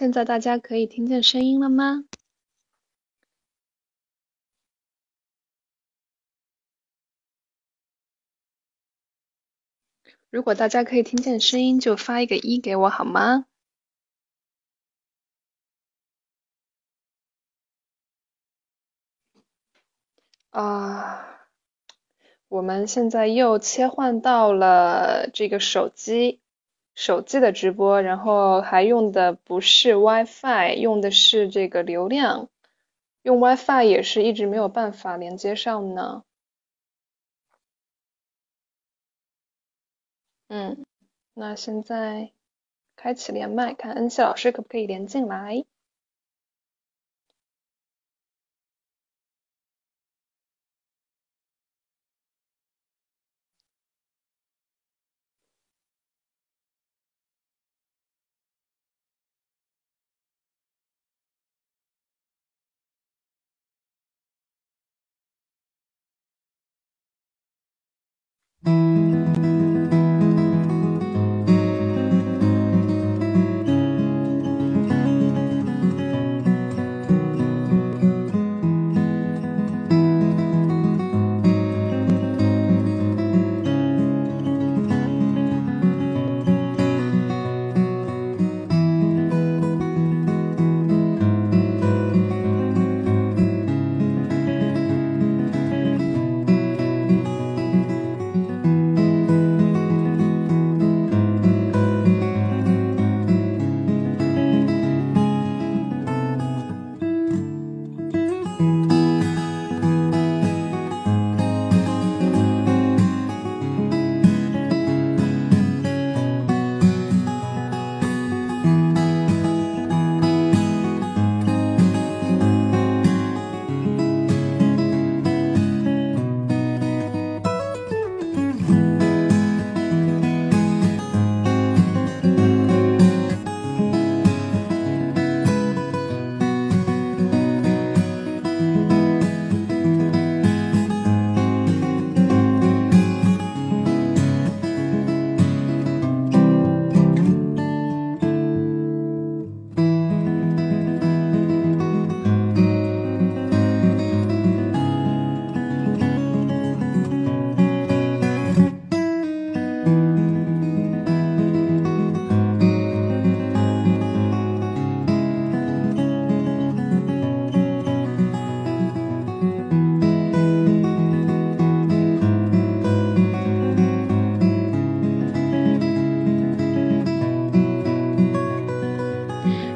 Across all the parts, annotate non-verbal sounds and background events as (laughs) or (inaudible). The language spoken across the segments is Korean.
现在大家可以听见声音了吗？如果大家可以听见声音，就发一个一给我好吗？啊，我们现在又切换到了这个手机，手机的直播，然后还用的不是 WiFi，用的是这个流量，用 WiFi 也是一直没有办法连接上呢。嗯，那现在开启连麦，看恩熙老师可不可以连进来。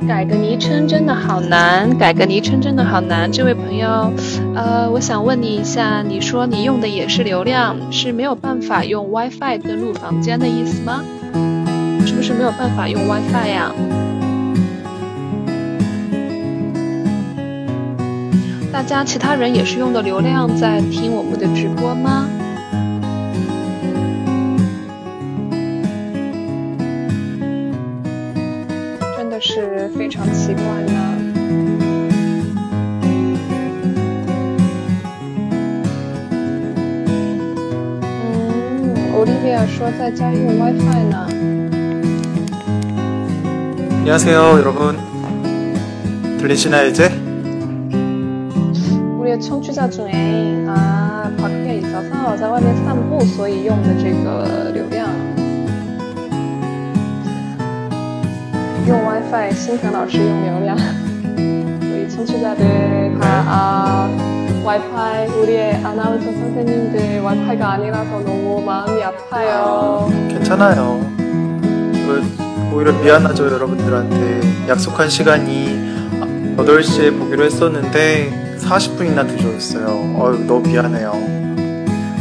改个昵称真的好难，改个昵称真的好难。这位朋友，呃，我想问你一下，你说你用的也是流量，是没有办法用 WiFi 登录房间的意思吗？是不是没有办法用 WiFi 呀？大家其他人也是用的流量在听我们的直播吗？说在家用 WiFi 呢。안녕하세요여러분들리시나요이제우리의청취자중에아밖에있어서在外面散步，所以用的这个流量。用 WiFi，心疼老师用流量。우리청취자들다아 WiFi 우리의아나운서선생님들 WiFi가 아니라서 너무 마음이 아파요. 괜찮아요. 오히려 미안하죠 여러분들한테 약속한 시간이 8시에 보기로 했었는데 40분이나 늦어졌어요. 어휴 너무 미안해요.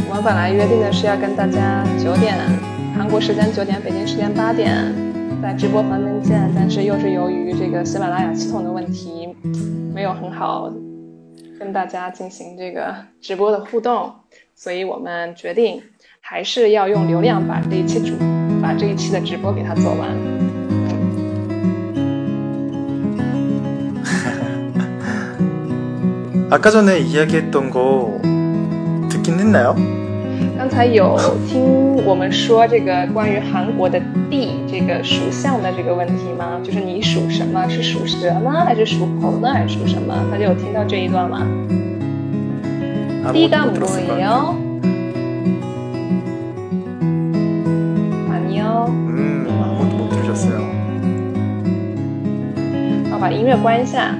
我们本来约定的是要跟大家九点，韩国时间九点，北京时间八点。在直播房间见，但是又是由于这个喜马拉雅系统的问题，没有很好 跟大家进行这个直播的互动，所以我们决定还是要用流量把这一期主把这一期的直播给它做完。아까전에이야기했던거듣긴했나요 刚才有听我们说这个关于韩国的地这个属相的这个问题吗？就是你属什么？是属蛇呢，还是属猴呢，还是属什么？大家有听到这一段吗？ 아무것도 띠가 못 들었을 거예요. 뭐예요? 아니요. 음, 아무것도 못 들으셨어요. 好，把音乐关一下。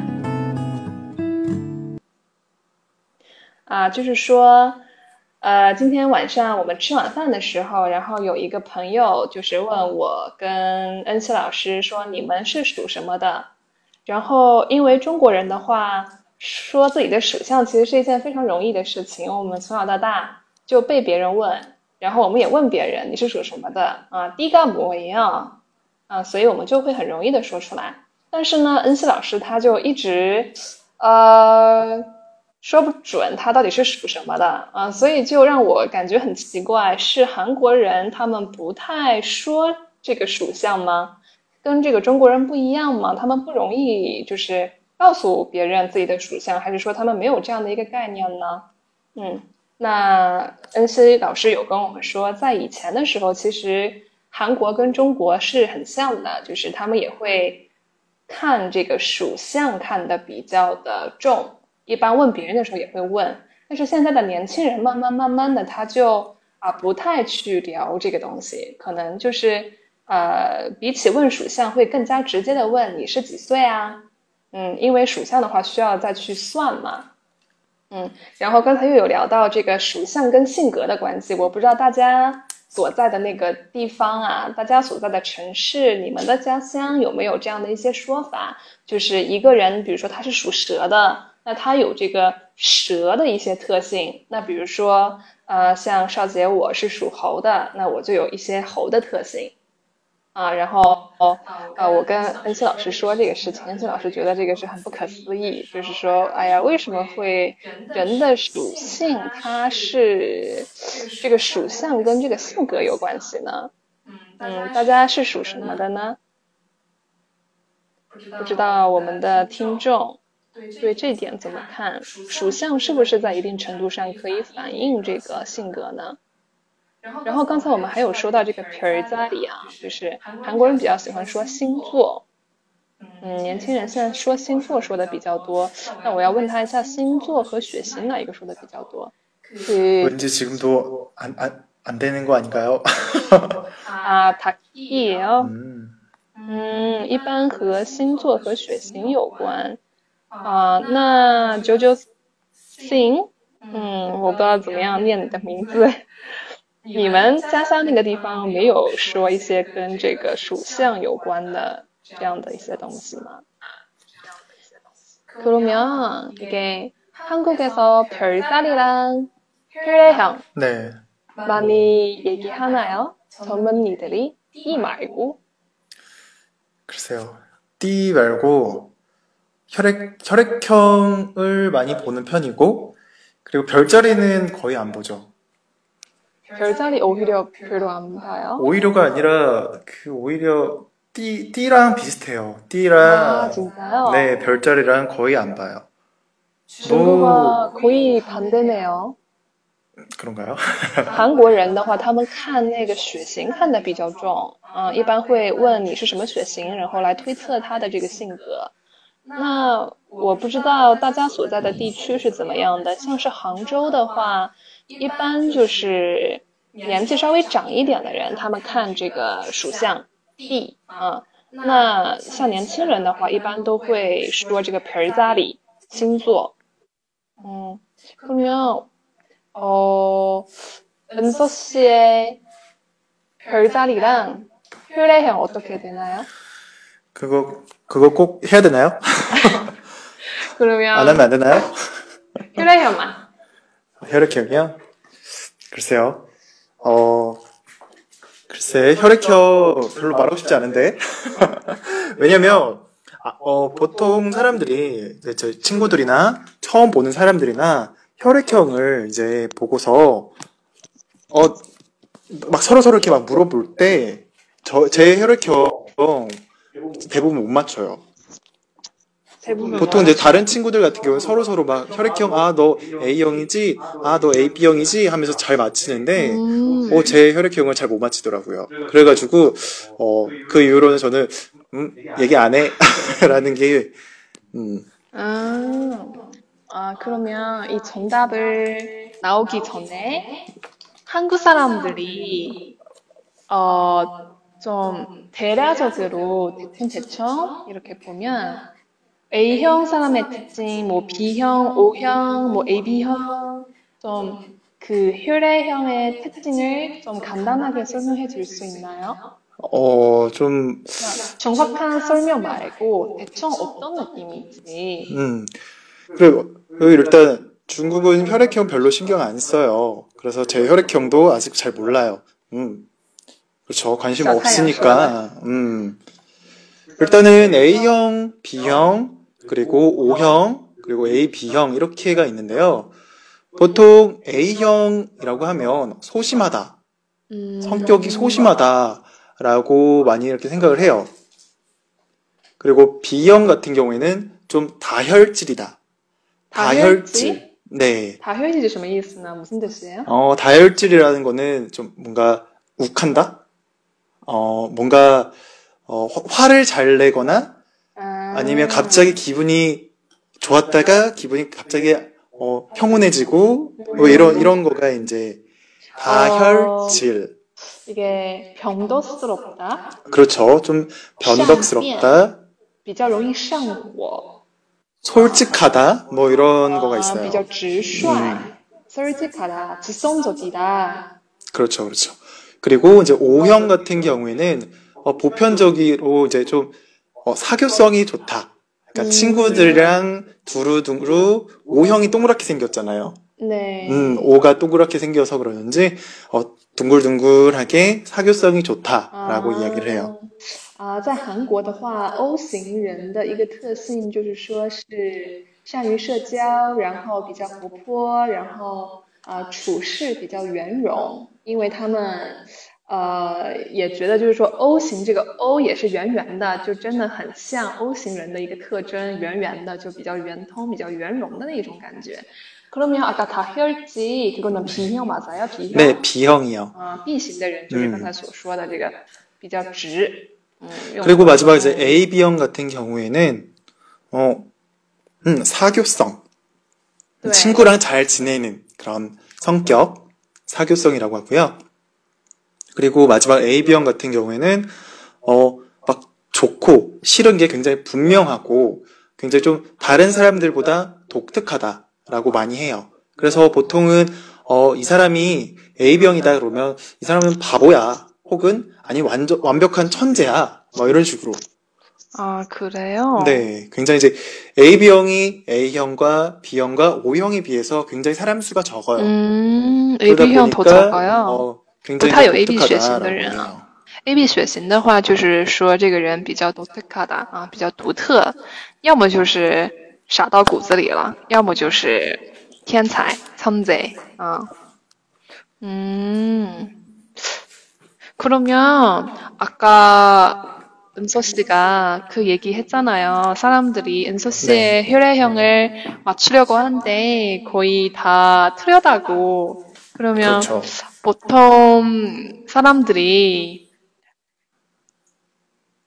啊，就是说， 呃，今天晚上我们吃晚饭的时候，然后有一个朋友就是问我跟恩熙老师说你们是属什么的？然后因为中国人的话，说自己的属相其实是一件非常容易的事情，我们从小到大就被别人问，然后我们也问别人你是属什么的啊，第一个模一样啊，所以我们就会很容易的说出来。但是呢，恩熙老师他就一直呃说不准他到底是属什么的啊，所以就让我感觉很奇怪，是韩国人他们不太说这个属相吗？跟这个中国人不一样吗？他们不容易就是告诉别人自己的属相，还是说他们没有这样的一个概念呢？嗯，那恩熙老师有跟我们说，在以前的时候，其实韩国跟中国是很像的，就是他们也会看这个属相看的比较的重，一般问别人的时候也会问。但是现在的年轻人慢慢慢慢的，他就啊不太去聊这个东西，可能就是呃比起问属相，会更加直接的问你是几岁啊？嗯，因为属相的话需要再去算嘛。嗯，然后刚才又有聊到这个属相跟性格的关系，我不知道大家所在的那个地方啊，大家所在的城市，你们的家乡有没有这样的一些说法？就是一个人，比如说他是属蛇的，那它有这个蛇的一些特性。那比如说，呃，像少杰我是属猴的，那我就有一些猴的特性。啊，然后呃，我跟恩熙老师说这个事情，恩熙老师觉得这个是很不可思议，就是说，哎呀，为什么会人的属性它是这个属相跟这个性格有关系呢？嗯，大家是属什么的呢？不知道我们的听众对这点怎么看？属相是不是在一定程度上可以反映这个性格呢？然后刚才我们还有说到这个皮儿家里啊，就是韩国人比较喜欢说星座，嗯，年轻人现在说星座说的比较多。那我要问他一下，星座和血型哪一个说的比较多？그 왠지 지금도 안, 안, 안 되는 거 아닌가요? 아, 닭이에요. 음, 嗯，一般和星座和血型有关。 啊，那九九星，嗯，我不知道怎么样念你的名字。你们家乡那个地方没有说一些跟这个属相有关的这样的一些东西吗？그러면이게한국에서별자리랑혈액형 네. 많이 얘기하나요? 젊은이들이 이 말고 글쎄요. 띠 말고 혈액, 혈액형을 많이 보는 편이고, 그리고 별자리는 거의 안 보죠. 별자리 오히려 별로 안 봐요. 오히려가 아니라, 그, 오히려, 띠, 띠랑 비슷해요. 아 띠랑, 진짜요? 네, 별자리랑 거의 안 봐요. 중국과 거의 반대네요. 그런가요? (laughs) 韩国人的话，他们看那个血型看的比较重，嗯，一般会问你是什么血型，然后来推测他的这个性格。 那我不知道大家所在的地区是怎么样的，像是杭州的话，一般就是年纪稍微长一点的人，他们看这个属相地啊。那像年轻人的话，一般都会说这个皮儿家里星座。嗯，그러면 어, 은서 씨의 별자리랑 혈액형 어떻게 되나요? 그거, 그거 꼭 해야 되나요? (laughs) 안 그러면 하면 안 되나요? (laughs) 혈액형만. 혈액형이요? 글쎄요. 어, 글쎄, 혈액형 별로 말하고 싶지 않은데. (laughs) 왜냐면, 아, 어, 보통 사람들이, 이제 저희 친구들이나 처음 보는 사람들이나 혈액형을 이제 보고서, 어, 막 서로 서로 이렇게 막 물어볼 때, 저, 제 혈액형 대부분 못 맞춰요. 대부분 보통 이제 다른 친구들 같은 경우는 서로 서로 막 혈액형 아 너 A형이지 아 너 AB형이지 하면서 잘 맞히는데 음. 어, 제 혈액형을 잘 못 맞히더라고요. 그래가지고 어, 그 이후로는 저는 음, 얘기 안 해라는 (laughs) 게 음, 아, 아, 그러면 이 정답을 나오기 전에 한국 사람들이 어, 좀 대략적으로 대충 대충 이렇게 보면 A형 사람의 특징, 뭐 B형, O형, 뭐 AB형 좀 그 혈액형의 특징을 좀 간단하게 설명해 줄 수 있나요? 어, 좀 정확한 설명 말고 대충 어떤 느낌인지. 음, 그리고 일단 중국은 혈액형 별로 신경 안 써요. 그래서 제 혈액형도 아직 잘 몰라요. 음, 그렇죠. 관심 자, 없으니까. (laughs) 음, 일단은 A형, B형, 그리고 O형, 그리고 AB형 이렇게가 있는데요. 보통 A형이라고 하면 소심하다, 음, 성격이 소심하다라고 많이 이렇게 생각을 해요. 그리고 B형 같은 경우에는 좀 다혈질이다. 다혈질. 네. 다혈질이 什么意思呢？무슨 뜻이에요? 어, 다혈질이라는 거는 좀 뭔가 욱한다? 어, 뭔가 어, 화를 잘 내거나 아. 아니면 갑자기 기분이 좋았다가 기분이 갑자기 어, 평온해지고 뭐 음. 이런 이런 거가 이제 다혈질 어. 이게 병도스럽다. 그렇죠. 좀 변덕스럽다. 솔직하다. 뭐 이런 아, 거가 있어요. 음. 솔직하다. 직성적이다. 그렇죠. 그렇죠. 그리고 이제 O형 같은 경우에는 어, 보편적으로 이제 좀 어, 사교성이 좋다. 그러니까 음. 친구들이랑 두루두루 O형이 동그랗게 생겼잖아요. 네. 음, O가 동그랗게 생겨서 그러는지 어, 둥글둥글하게 사교성이 좋다라고 啊 이야기를 해요. 啊，在韩国的话，O 型人的一个特性就是说是善于社交，然后比较活泼，然后 呃处事比较圆融，因为他们呃也觉得就是说 O 型这个 O 也是圆圆的，就真的很像 O 型人的一个特征，圆圆的就比较圆通、比较圆融的那种感觉。그러면아까다혈질그거는 B형 맞아요? B형? 네, B형이요. 啊，B 型的人就是刚才所说的这个比较直，嗯，用 그리고 마지막 이제 AB형 같은 경우에는 어, 음, 사교성. 对 친구랑 잘 지내는 그런 성격, 사교성이라고 하고요. 그리고 마지막 AB형 같은 경우에는, 어, 막 좋고 싫은 게 굉장히 분명하고 굉장히 좀 다른 사람들보다 독특하다라고 많이 해요. 그래서 보통은, 어, 이 사람이 AB형이다 그러면 이 사람은 바보야. 혹은, 아니, 완전, 완벽한 천재야. 뭐 이런 식으로. 아 그래요? 네, 굉장히 이제 AB형이 A형과 B형과 O형에 비해서 굉장히 사람 수가 적어요. 嗯 그러다 ，AB 형 더 보니까, 적어요. 어, 굉장히 不太有좀 AB 血型的 독특하다라고 人 해요. 啊。AB 血型的话，就是说这个人比较独特的啊，比较独特，要么就是傻到骨子里了，要么就是天才、천재啊。嗯，그러면아까 은서 씨가 그 얘기 했잖아요 사람들이 은서 씨의 혈액형을 맞추려고 하는데 거의 다 틀렸다고. 그러면 그렇죠. 보통 사람들이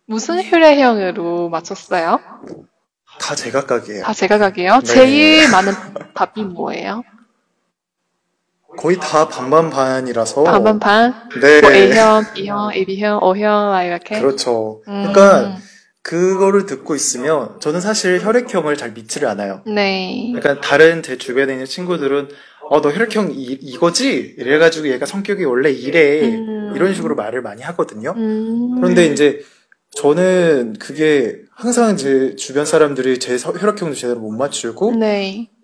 무슨 혈액형으로 맞췄어요? 다 제각각이에요. 다 제각각이에요? 네. 제일 많은 답이 뭐예요? 거의 다 반반반이라서. 반반반? 네. 뭐 A형, B형, AB형, O형 막 이렇게? 그렇죠. 음. 그러니까 그거를 듣고 있으면 저는 사실 혈액형을 잘 믿지를 않아요. 네. 그러니까 다른 제 주변에 있는 친구들은 어, 너 혈액형 이, 이거지? 이래가지고 얘가 성격이 원래 이래. 음. 이런 식으로 말을 많이 하거든요. 음. 그런데 이제 저는 그게 항상 이제 주변 사람들이 제 서- 혈액형도 제대로 못 맞추고 네.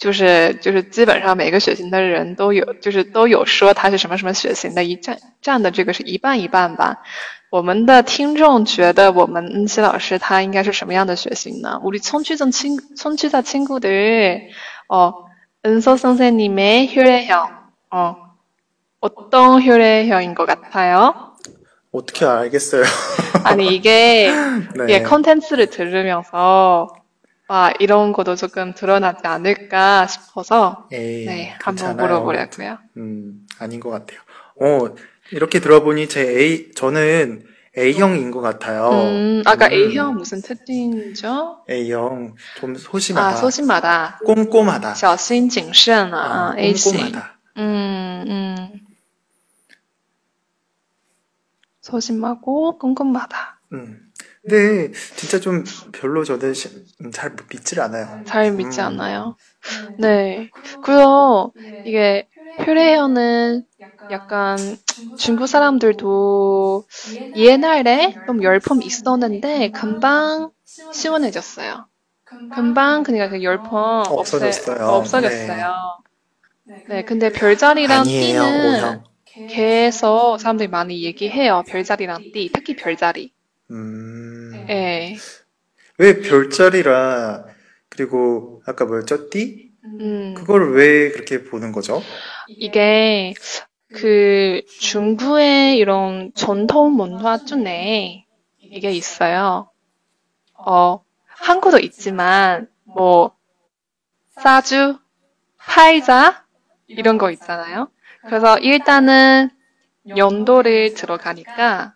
就是就是基本上每个血型的人都有，就是都有说他是什么什么血型的，一占占的这个是一半一半吧。我们的听众觉得我们恩熙老师他应该是什么样的血型呢？우리청취자친청취자친구들어은서선생님의혈액형어어떤혈액형인것같아요 어떻게 알겠어요? 아니 이게 네. 이게 컨텐츠를 들으면서 아 이런 것도 조금 드러나지 않을까 싶어서 에이, 네 예, 그렇지 한번 않아요. 물어보려고요. 음, 아닌 것 같아요. 어, 이렇게 들어보니 제 A, 저는 A형인 것 같아요. 음 아까 음, A형 무슨 특징이죠? A형, 좀 소심하다. 아 소심하다, 꼼꼼하다. 小心谨慎 어, 啊 A 型， 꼼꼼하다. 음 음. 소심하고 꼼꼼하다. 음. 근데 진짜 좀 별로 저는 시- 음, 잘 믿질 않아요. 잘 믿지 음. 않아요. 네. 그리고 이게 퓨레어는 약간 중국 사람들도 옛날에 좀 열폼 있었는데 금방 시원해졌어요. 금방 그러니까 그 없애, 없어졌어요. 없어졌어요. 네. 근데 별자리랑 아니에요, 띠는. 계속 사람들이 많이 얘기해요. 별자리랑 띠, 특히 별자리. 음. 예. 왜 별자리라, 그리고 아까 뭐였죠? 띠? 음. 그걸 왜 그렇게 보는 거죠? 이게 그 중국의 이런 전통 문화 중에 이게 있어요. 어, 한국도 있지만 뭐 사주, 팔자 이런 거 있잖아요. 그래서 일단은 연도를 들어가니까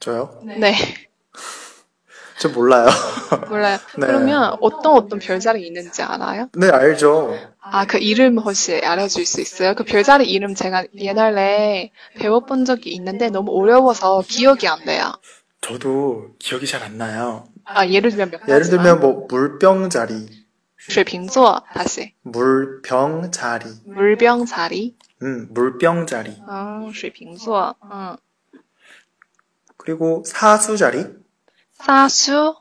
저요? 네, (laughs) 저 몰라요. (laughs) 몰라요. (laughs) 네. 그러면 어떤 어떤 별자리 있는지 알아요? 네, 알죠. 아, 그 이름 혹시 알려줄 수 있어요? 그 별자리 이름 제가 옛날에 배워본 적이 있는데 너무 어려워서 기억이 안 돼요. 저도 기억이 잘 안 나요. 아, 예를 들면 몇 예를 가지만. 들면 뭐 물병자리, 水瓶座 다시 물병자리, 물병자리 음, 물병자리. 아, 水瓶座 응. 그리고 사수자리, 사수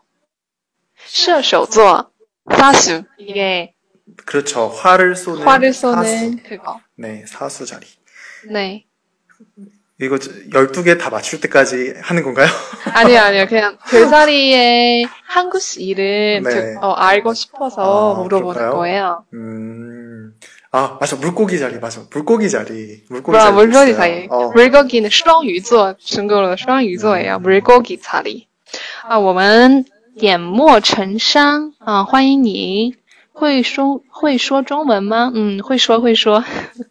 射手座 사수 이게 그렇죠. 활을 쏘는 화를 사수. 쏘는 그거 네, 사수자리. 네 이거 12개 다 맞출 때까지 하는 건가요? (laughs) 아니요 아니요 그냥 별자리의 한국식 이름 네. 그- 어, 알고 싶어서 아, 물어보는 그럴까요? 거예요 음, 아, 맞아. 물고기 자리, 맞아. 물고기 자리. 물고기 와, 자리. 물고기 있어요. 자리. 어. 물고기는 双鱼座, 중국어로 双鱼座예요. 물고기 자리. 아, 我们点墨成山啊，欢迎你。会说会说中文吗？嗯，会说会说。 (laughs)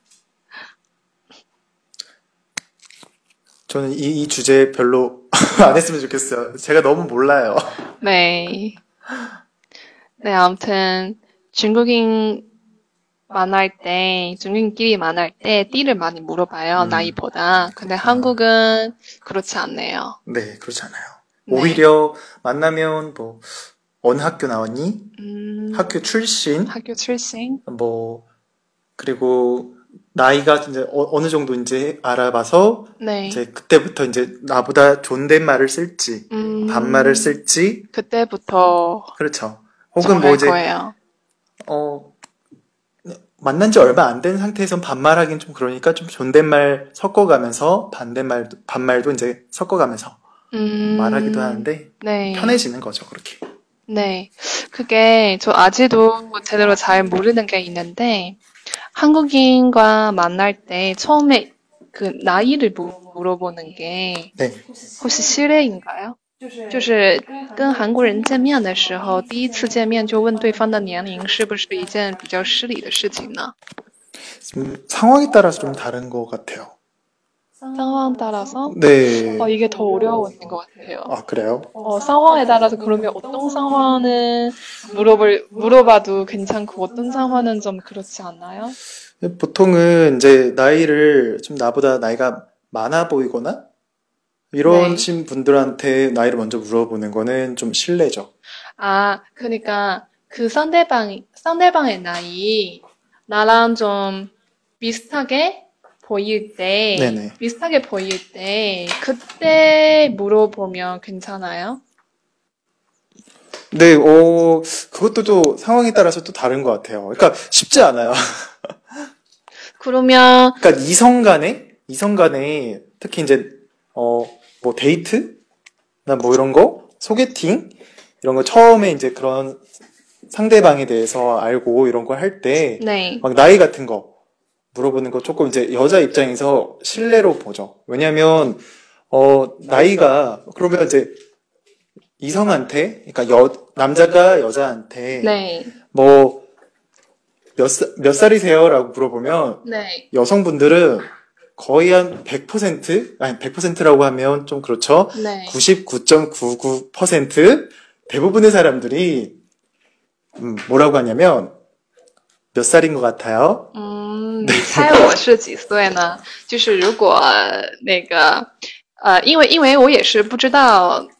저는 이, 이 주제 별로 (laughs) 안 했으면 좋겠어요. 제가 너무 몰라요. 네. 네, 아무튼 중국인 만날 때, 중국인끼리 만날 때 띠를 많이 물어봐요, 음. 나이보다. 근데 한국은 그렇지 않네요. 네, 그렇지 않아요. 네. 오히려 만나면 뭐 어느 학교 나왔니? 음, 학교 출신? 학교 출신? 뭐 그리고 나이가 이제 어, 느 정도 이제 알아봐서 네. 이제 그때부터 이제 나보다 존댓말을 쓸지 음, 반말을 쓸지 그때부터 그렇죠. 혹은 뭐 이제 거예요. 어 만난 지 얼마 안 된 상태에선 반말하긴 좀 그러니까 좀 존댓말 섞어가면서 반대말 반말도 이제 섞어가면서 음, 말하기도 하는데 네. 편해지는 거죠 그렇게. 네. 그게 저 아직도 제대로 잘 모르는 게 있는데 한국인과 만날 때 처음에 그 나이를 무- 물어보는 게 네. 혹시 실례인가요? 就是跟韩国人见面的时候，第一次见面就问对方的年龄，是不是一件比较失礼的事情呢？ 음, 상황에 따라서 좀 다른 것 같아요. 상황 따라서 네. 어, 이게 더 어려운 것 같아요. 아, 그래요? 어, 상황에 따라서 그러면 어떤 상황은 물어볼, 물어봐도 괜찮고 어떤 상황은 좀 그렇지 않나요? 보통은 이제 나이를 좀 나보다 나이가 많아 보이거나 이런 네. 신 분들한테 나이를 먼저 물어보는 거는 좀 실례죠. 아, 그러니까 그 상대방, 상대방의 나이 나랑 좀 비슷하게 보일 때, 네네. 비슷하게 보일 때, 그때 물어보면 괜찮아요? 네, 어, 그것도 또 상황에 따라서 또 다른 것 같아요. 그러니까 쉽지 않아요. 그러면, 그러니까 이성 간에, 이성 간에 특히 이제, 어, 뭐 데이트? 나 뭐 이런 거? 소개팅? 이런 거 처음에 이제 그런 상대방에 대해서 알고 이런 걸 할 때, 네, 막 나이 같은 거 물어보는 거 조금 이제 여자 입장에서 신뢰로 보죠. 왜냐면, 어, 나이가, 그러면 이제 이성한테, 그러니까 여, 남자가 여자한테, 네, 뭐, 몇, 살- 몇 살이세요? 라고 물어보면, 네, 여성분들은 거의 한 100%, 아니 100%라고 하면 좀 그렇죠. 네. 99.99% 대부분의 사람들이 음, 뭐라고 하냐면 몇 살인 것 같아요? 嗯，你猜我是几岁呢？就是如果那个呃，因为因为我也是不知道 (laughs)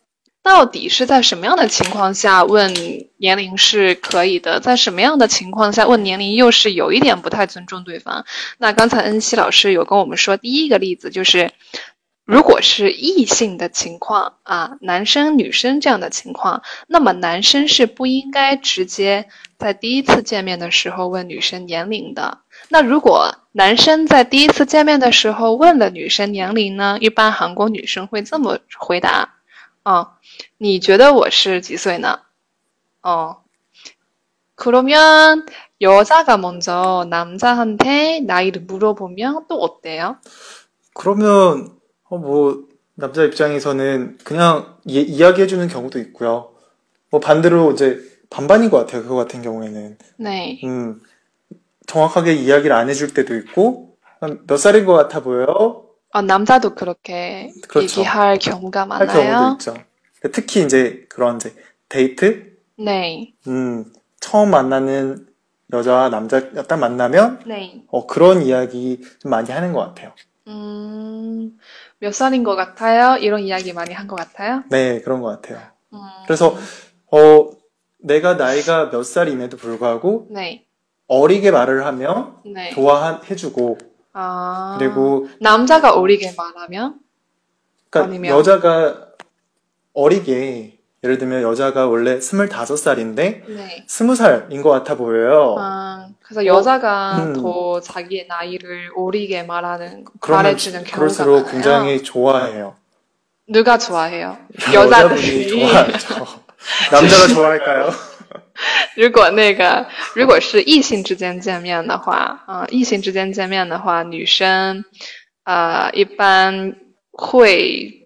到底是在什么样的情况下问年龄是可以的，在什么样的情况下问年龄又是有一点不太尊重对方。那刚才恩熙老师有跟我们说，第一个例子就是。如果是异性的情况啊，男生女生这样的情况，那么男生是不应该直接在第一次见面的时候问女生年龄的。那如果男生在第一次见面的时候问了女生年龄呢？一般韩国女生会这么回答：哦，你觉得我是几岁呢？哦，그러면 여자가 먼저 남자한테 나이를 물어보면 또 어때요? 그러면 어, 뭐 남자 입장에서는 그냥 이, 이야기해주는 경우도 있고요. 뭐 반대로 이제 반반인 것 같아요. 그거 같은 경우에는 네, 음, 정확하게 이야기를 안 해줄 때도 있고 한 몇 살인 것 같아 보여요? 어, 남자도 그렇게 그렇죠. 얘기할 경우가 할 경우도 많아요. 있죠. 특히 이제 그런 이제 데이트, 네, 음, 처음 만나는 여자와 남자 딱 만나면 네. 어, 그런 이야기 좀 많이 하는 것 같아요. 음, 몇 살인 것 같아요? 이런 이야기 많이 한 것 같아요? 네, 그런 것 같아요. 음, 그래서 어, 내가 나이가 몇 살임에도 불구하고 네, 어리게 말을 하면 네. 좋아해주고 아, 그리고 남자가 어리게 말하면? 그러니까 아니면? 여자가 어리게 예를 들면 여자가 원래 25살인데 네. 20살인 것 같아 보여요. 아, 그래서 여자가 음. 더 자기의 나이를 어리게 말하는, 그러면 말해주는 경우가 그럴수록 많아요. 굉장히 좋아해요. 누가 좋아해요? (laughs) 여자분이 여자들이. 좋아하죠. (laughs) 남자가 좋아할까요? (laughs) 如果那个如果是异性之间见面的话，啊、异性之间见面的话，女生呃一般会 어，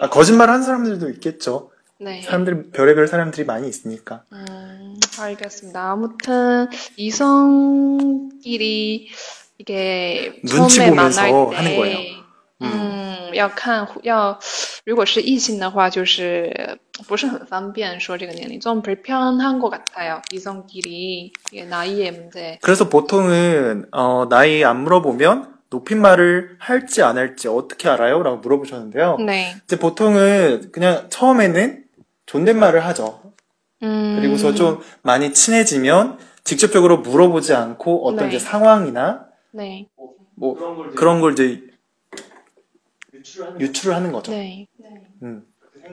아, 거짓말하는 사람들도 있겠죠. 네. 사람들이 별의별 사람들이 많이 있으니까. 음, 알겠습니다. 아무튼 이성끼리 이게 눈치 처음에 보면서 만날 때, 하는 거예요. 嗯，要看要如果是异性的话，就是不是很方便说这个年龄，좀 불편한 것 같아요. 이성끼리 이게 나이의 문제. 그래서 보통은 어, 나이 안 물어보면 높임말을 할지 안 할지 어떻게 알아요? 라고 물어보셨는데요. 네. 이제 보통은 그냥 처음에는 존댓말을 하죠. 음, 그리고서 좀 많이 친해지면 직접적으로 물어보지 않고 어떤 네. 이제 상황이나 네, 뭐 그런 걸 이제 유출을 하는 거죠. 네. 음.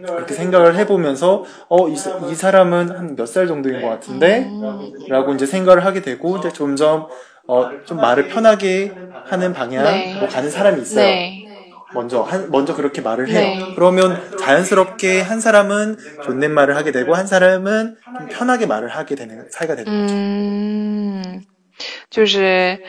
그렇게 생각을 해보면서 어, 이, 사람은 한 몇 살 정도인 것 같은데 음, 라고 이제 생각을 하게 되고 이제 점점 어, 좀 말을 편하게 하는 방향으로 네. 가는 사람이 있어요. 네. 먼저 한, 먼저 그렇게 말을 해요. 네. 그러면 자연스럽게 한 사람은 존댓말을 하게 되고 한 사람은 좀 편하게 말을 하게 되는 사이가 되는 거죠. 嗯，就是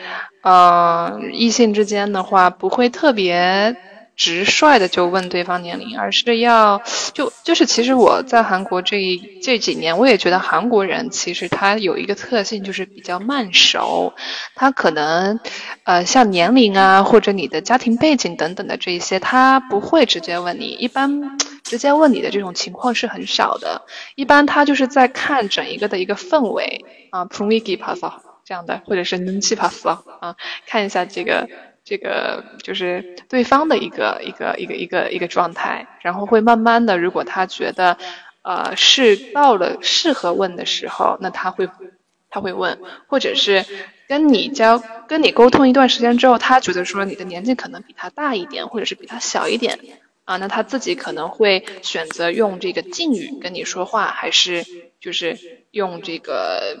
呃，异性之间的话，不会特别 直率的就问对方年龄，而是要就就是其实我在韩国这一这几年，我也觉得韩国人其实他有一个特性，就是比较慢熟，他可能呃像年龄啊或者你的家庭背景等等的这一些，他不会直接问你，一般直接问你的这种情况是很少的，一般他就是在看整一个的一个氛围啊 p r o m i g i p a s 这样的，或者是 n chi p a s 啊，看一下这个这个就是对方的一个一个一个一个一个状态，然后会慢慢的，如果他觉得呃是到了适合问的时候，那他会他会问，或者是跟你交跟你沟通一段时间之后，他觉得说你的年纪可能比他大一点，或者是比他小一点。啊，那他自己可能会选择用这个敬语跟你说话，还是就是用这个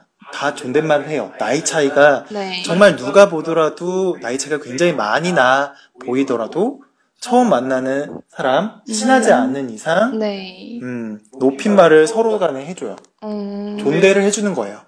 다 존댓말을 해요. 나이 차이가 네. 정말 누가 보더라도 나이 차이가 굉장히 많이 나 보이더라도 처음 만나는 사람 친하지 않는 이상 네. 음, 높임말을 서로 간에 해줘요. 음. 존대를 해주는 거예요.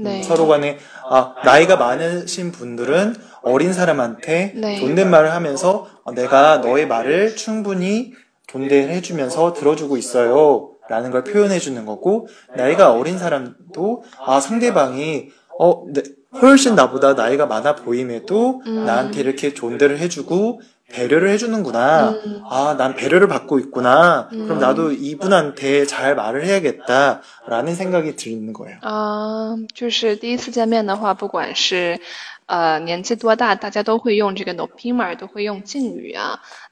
음, 네. 서로 간에 아 나이가 많으신 분들은 어린 사람한테 네. 존댓말을 하면서 어, 내가 너의 말을 충분히 존대를 해주면서 들어주고 있어요 라는 걸 표현해 주는 거고 나이가 어린 사람도 아 상대방이 어 네, 훨씬 나보다 나이가 많아 보임에도 음. 나한테 이렇게 존대를 해주고 배려를 해주는구나. 음. 아, 난 배려를 받고 있구나. 그럼 음. 나도 이분한테 잘 말을 해야겠다. 라는 생각이 드는 거예요. 啊，就是第一次见面的话，不管是呃年纪多大，大家都会用这个 no p i m e r 都会用敬语啊。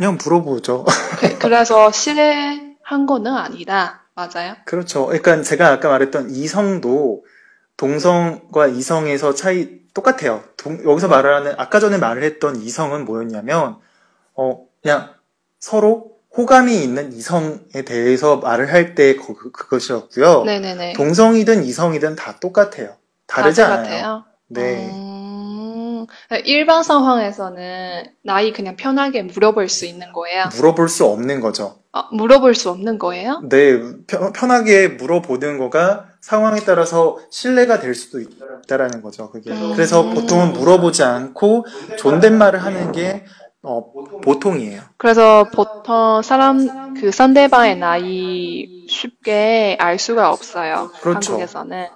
그냥 물어보죠. 그, (laughs) 그래서 실례한 거는 아니다. 맞아요? 그렇죠. 그러니까 제가 아까 말했던 이성도 동성과 이성에서 차이 똑같아요. 동- 여기서 말하는 아까 전에 말을 했던 이성은 뭐였냐면 어 그냥 서로 호감이 있는 이성에 대해서 말을 할 때 그 것이었고요. 네네네. 동성이든 이성이든 다 똑같아요. 다르지 다 않아요. 똑같아요? 네. 음, 일반 상황에서는 나이 그냥 편하게 물어볼 수 있는 거예요? 물어볼 수 없는 거죠. 아, 물어볼 수 없는 거예요? 네, 편- 편하게 물어보는 거가 상황에 따라서 신뢰가 될 수도 있다라는 거죠. 그게. 음. 그래서 보통은 물어보지 않고 존댓말을 하는 게 어, 보통이에요. 그래서 보통 사람 그 상대방의 나이 쉽게 알 수가 없어요. 그렇죠. 한국에서는.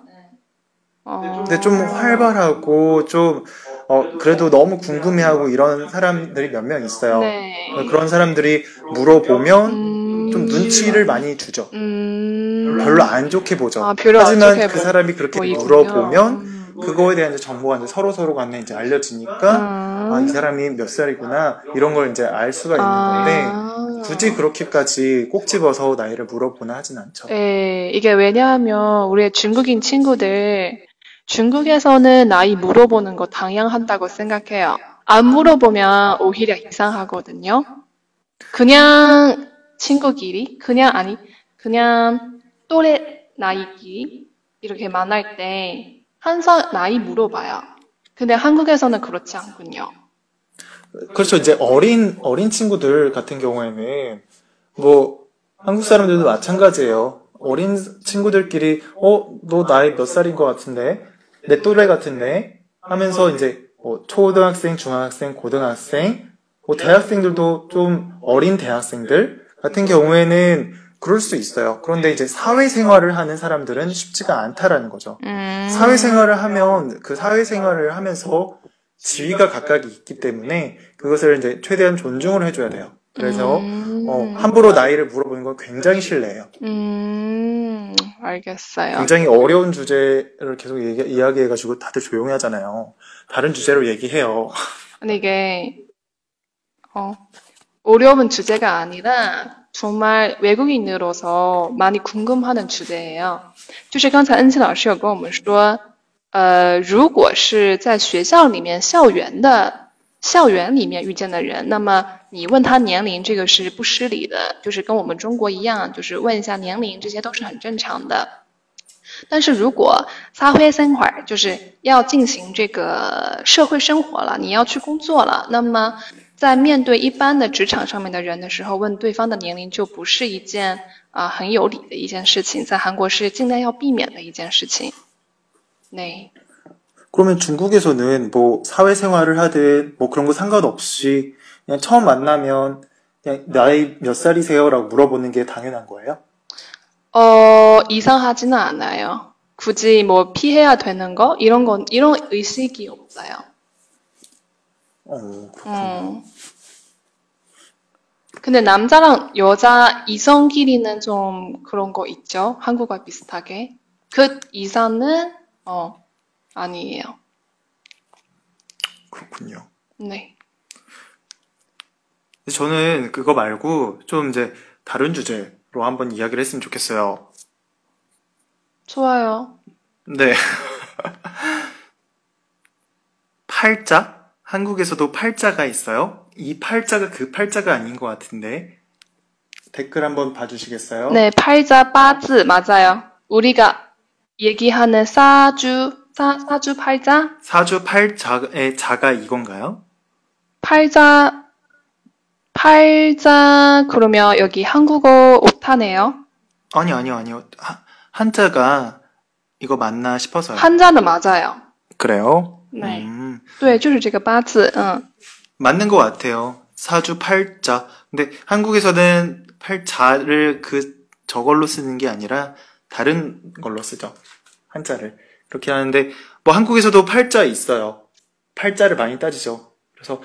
어... 근데 좀 활발하고 좀 어, 그래도 너무 궁금해하고 이런 사람들이 몇 명 있어요. 네. 그런 사람들이 물어보면 음... 좀 눈치를 많이 주죠. 음... 별로 안 좋게 보죠. 아, 별로 안 하지만 좋게 그 보- 사람이 그렇게 보이군요. 물어보면 음. 그거에 대한 이제 정보가 이제 서로 서로 간에 이제 알려지니까 음. 아, 이 사람이 몇 살이구나 이런 걸 이제 알 수가 있는 건데 아... 굳이 그렇게까지 꼭 집어서 나이를 물어보나 하진 않죠. 네, 이게 왜냐하면 우리 중국인 친구들 중국에서는 나이 물어보는 거 당연한다고 생각해요. 안 물어보면 오히려 이상하거든요. 그냥 친구끼리, 그냥 아니, 그냥 또래 나이끼리 이렇게 만날 때 항상 나이 물어봐요. 근데 한국에서는 그렇지 않군요. 그렇죠. 이제 어린 어린 친구들 같은 경우에는 뭐 한국 사람들도 마찬가지예요. 어린 친구들끼리 어 너 나이 몇 살인 것 같은데 내 또래 같은데 하면서 이제 뭐 초등학생, 중학생, 고등학생, 뭐 대학생들도 좀 어린 대학생들 같은 경우에는 그럴 수 있어요. 그런데 이제 사회생활을 하는 사람들은 쉽지가 않다라는 거죠. 음. 사회생활을 하면 그 사회생활을 하면서 지위가 각각 있기 때문에 그것을 이제 최대한 존중을 해줘야 돼요. 그래서 음. 어, 함부로 나이를 물어보는 건 굉장히 실례예요. 음, 알겠어요. 굉장히 어려운 주제를 계속 얘기, 이야기해가지고 다들 조용히 하잖아요. 다른 주제로 얘기해요. 근데 이게 어, 어려운 주제가 아니라 정말 외국인으로서 많이 궁금하는 주제예요。就是刚才恩熙老师有跟我们说，呃，如果是在学校里面、校园的 校园里面遇见的人，那么你问他年龄，这个是不失礼的，就是跟我们中国一样，就是问一下年龄，这些都是很正常的。但是如果撒灰生活，就是要进行这个社会生活了，你要去工作了，那么在面对一般的职场上面的人的时候，问对方的年龄就不是一件啊、很有理的一件事情，在韩国是尽量要避免的一件事情。那. 그러면 중국에서는 뭐 사회생활을 하든 뭐 그런 거 상관없이 그냥 처음 만나면 그냥 나이 몇 살이세요라고 물어보는 게 당연한 거예요? 어, 이상하지는 않아요. 굳이 뭐 피해야 되는 거? 이런 건, 이런 의식이 없어요. 어. 음. 근데 남자랑 여자 이성끼리는 좀 그런 거 있죠? 한국과 비슷하게. 그 이상은, 어, 아니에요. 그렇군요. 네. 저는 그거 말고 좀 이제 다른 주제로 한번 이야기를 했으면 좋겠어요. 좋아요. 네. (laughs) 팔자? 한국에서도 팔자가 있어요? 이 팔자가 그 팔자가 아닌 것 같은데. 댓글 한번 봐주시겠어요? 네, 팔자 빠즈 맞아요. 우리가 얘기하는 사주, 사, 사주 팔자? 사주 팔자의 자가 이건가요? 팔자, 팔자, 그러면 여기 한국어 오타네요. 아니, 아니요, 아니요. 하- 한자가 이거 맞나 싶어서요. 한자는 맞아요. 그래요? 네. 음, 对，就是这个八字，嗯， 맞는 것 같아요. 사주 팔자. 근데 한국에서는 팔자를 그 저걸로 쓰는 게 아니라 다른 걸로 쓰죠. 한자를. 그렇게 하는데 뭐 한국에서도 팔자 있어요. 팔자를 많이 따지죠. 그래서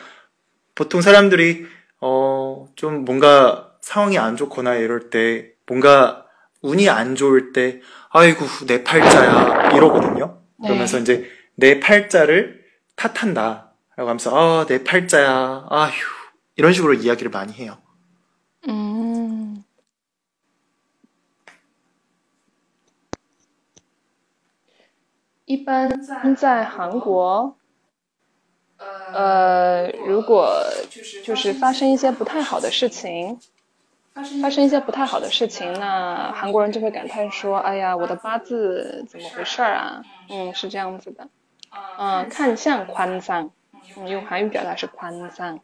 보통 사람들이 어 좀 뭔가 상황이 안 좋거나 이럴 때 뭔가 운이 안 좋을 때 아이고 내 팔자야 이러거든요. 그러면서 네. 이제 내 팔자를 탓한다. 라고 하면서, 아, 내 팔자야. 아휴. 이런 식으로 이야기를 많이 해요. 一般在韩国，呃，如果就是发生一些不太好的事情，发生一些不太好的事情，那韩国人就会感叹说：“哎呀，我的八字怎么回事儿啊？”嗯，是这样子的。嗯，看相宽桑，嗯，用韩语表达是宽桑。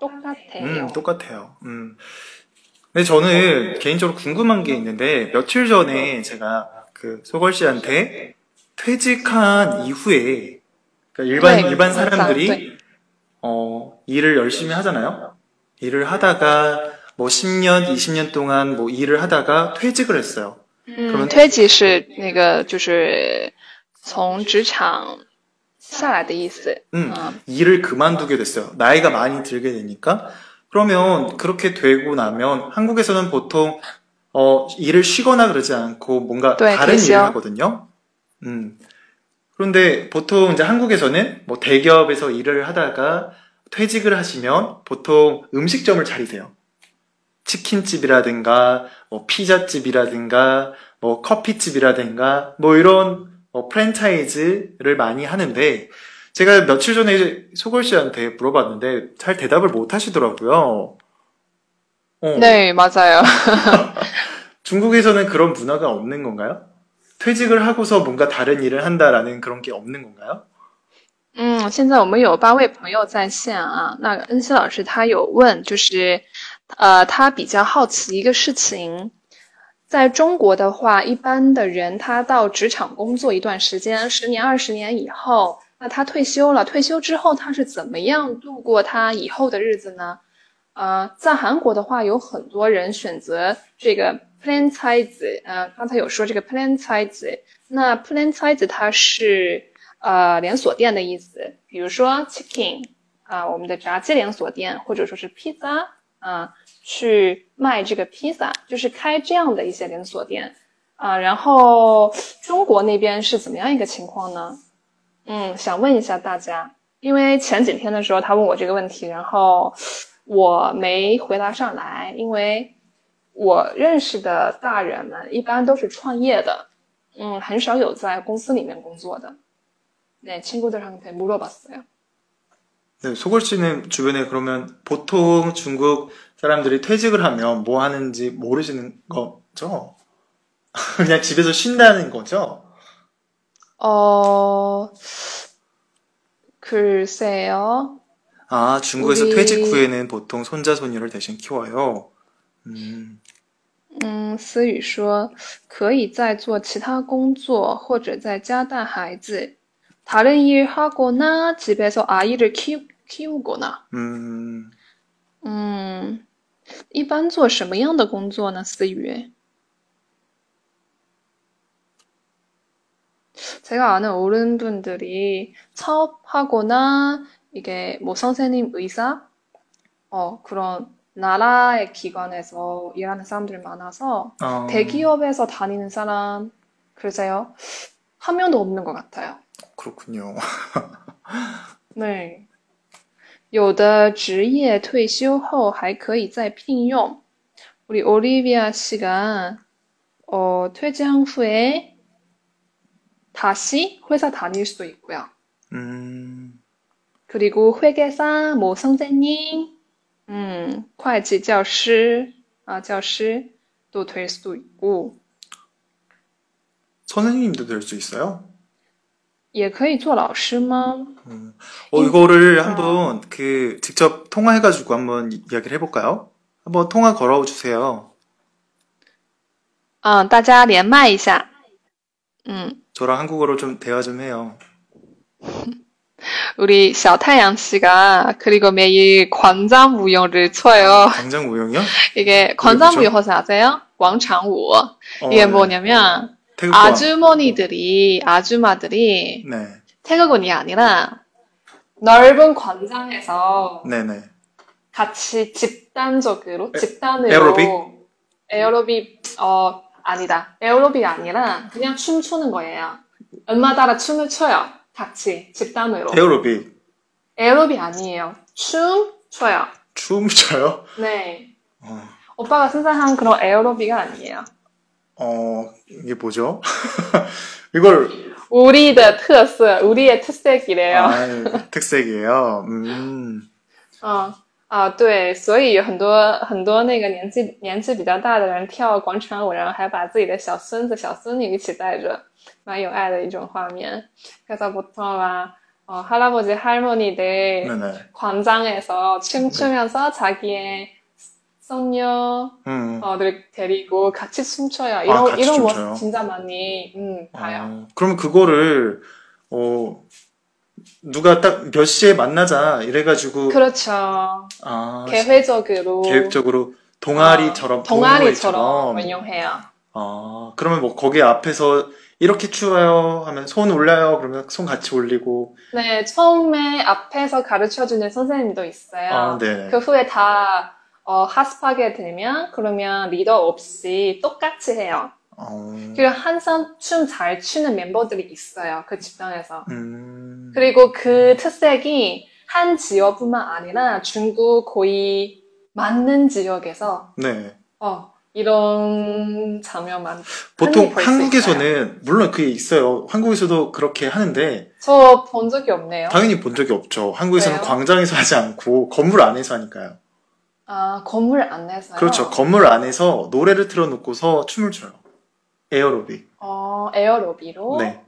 똑같아요. 음, 똑같아요. 음. 근데 저는 개인적으로 궁금한 게 있는데, 며칠 전에 제가 그 소걸 씨한테 퇴직한 이후에, 그러니까 일반, 네, 일반 항상, 사람들이, 네. 어, 일을 열심히 하잖아요? 일을 하다가, 뭐 10년, 20년 동안 뭐 일을 하다가 퇴직을 했어요. 嗯，推挤是那个就是从职场下来的意思。 음, 아. 일을 그만두게 됐어요. 나이가 많이 들게 되니까. 그러면 그렇게 되고 나면 한국에서는 보통 어, 일을 쉬거나 그러지 않고 뭔가 네, 다른 그렇죠. 일을 하거든요. 음. 그런데 보통 이제 한국에서는 뭐 대기업에서 일을 하다가 퇴직을 하시면 보통 음식점을 차리세요. 치킨집이라든가 뭐 피자집이라든가 뭐 커피집이라든가 뭐 이런 어, 프랜차이즈를 많이 하는데 제가 며칠 전에 소걸 씨한테 물어봤는데 잘 대답을 못 하시더라고요. 어, 네, 맞아요. (laughs) 중국에서는 그런 문화가 없는 건가요? 퇴직을 하고서 뭔가 다른 일을 한다라는 그런 게 없는 건가요? 嗯，现在我们有八位朋友在线啊。那个恩熙老师他有问，就是呃，他比较好奇一个事情，在中国的话，一般的人他到职场工作一段时间，十年、二十年以后，那他退休了，退休之后他是怎么样度过他以后的日子呢？ 啊、在韩国的话，有很多人选择这个 franchise，呃，刚才有说这个 franchise，那 franchise 它是呃连锁店的意思，比如说 chicken 啊、我们的炸鸡连锁店，或者说是披萨啊、去卖这个披萨，就是开这样的一些连锁店。啊、然后中国那边是怎么样一个情况呢？嗯，想问一下大家，因为前几天的时候他问我这个问题，然后我没回答上来，因为 我认识的大人们一般都是创业的，嗯，很少有在公司里面工作的。네, 친구들한테 물어봤어요. 네, 소골 씨는 주변에 그러면 보통 중국 사람들이 퇴직을 하면 뭐 하는지 모르시는 거죠? (laughs) 그냥 집에서 쉰다는 거죠? 어, 글쎄요. 아, 중국에서 우리- 퇴직 후에는 보통 손자 손녀를 대신 키워요. 음, 嗯，思雨说可以在做其他工作，或者在家带孩子。다른일하거나집에서아이를키키우거나。 음, 嗯，一般做什么样的工作呢？思雨。 제가 아는 어른분들이 사업하거나 이게 뭐 선생님, 의사, 어 그런 나라의 기관에서 일하는 사람들이 많아서 어, 대기업에서 다니는 사람 글쎄요 한 명도 없는 것 같아요. 그렇군요. (laughs) 네. 有的职业退休后还可以再聘用. 우리 올리비아 씨가 어, 퇴직 후에 다시 회사 다닐 수도 있고요. 음, 그리고 회계사, 뭐 선생님, 음, 会计教师, 아, 教师또 될 수도 있고, 선생님도 될 수 있어요? 也可以做老师吗？ 음. 어, 이거를 한번 그 직접 통화해가지고 한번 이- 이야기를 해볼까요? 한번 통화 걸어주세요. 嗯，大家连麦一下。嗯， 저랑 한국어로 좀 대화 좀 해요. (laughs) 우리 小太阳 씨가 그리고 매일 광장무용을 춰요. (laughs) 당장무용이요? 이게 광장무용 혹시 아세요? 광장舞. 어, 이게 네. 뭐냐면 태극권. 아주머니들이 아줌마들이 네, 태극원이 아니라 넓은 광장에서 네네. 같이 집단적으로 집단으로 에어로빅? 에어로빅 어 아니다 에어로빅이 아니라 그냥 춤추는 거예요. 엄마 따라 춤을 춰요. 같이 집단으로 에어로빅. 에어로빅 아니에요. 춤 춰요. 춤 춰요? 네. 어, 오빠가 생각한 그런 에어로빅은 아니에요. 어, 이게 뭐죠? (laughs) 이걸, 우리의 特色, 우리의 특색이래요. 아, 특색이에요. 음, 嗯啊，对，所以有很多很多那个年纪年纪比较大的人跳广场舞，然后还把自己的小孙子、小孙女一起带着， 蛮有爱的一种画面。그래서보통아어할아버지할머니들 네네. 광장에서 춤추면서 자기의 손녀 음, 어들 데리고 같이 춤춰요. 이런 같이 이런 춤춰요? 모습 진짜 많이 음, 봐요. 어, 그러면 그거를, 어, 누가 딱 몇 시에 만나자 이래가지고, 그렇죠. 아, 계획적으로 계획적으로 동아리처럼, 어, 동아리처럼 동호회처럼. 운영해요. 아, 그러면 뭐 거기 앞에서 이렇게 추워요 하면 손 올려요 그러면 손 같이 올리고 네, 처음에 앞에서 가르쳐주는 선생님도 있어요. 아, 네. 그 후에 다 어, 하습하게 되면 그러면 리더 없이 똑같이 해요. 어, 그리고 항상 춤 잘 추는 멤버들이 있어요. 그 집단에서. 음, 그리고 그 특색이 한 지역뿐만 아니라 중국 거의 많은 지역에서 네. 어, 이런 장면만 보통 한국에서는 물론 그게 있어요. 한국에서도 그렇게 하는데 저 본 적이 없네요. 당연히 본 적이 없죠. 한국에서는 왜요? 광장에서 하지 않고 건물 안에서 하니까요. 아, 건물 안에서요? 그렇죠. 건물 안에서 노래를 틀어놓고서 춤을 춰요. 에어로빅. 어, 에어로비로? 네.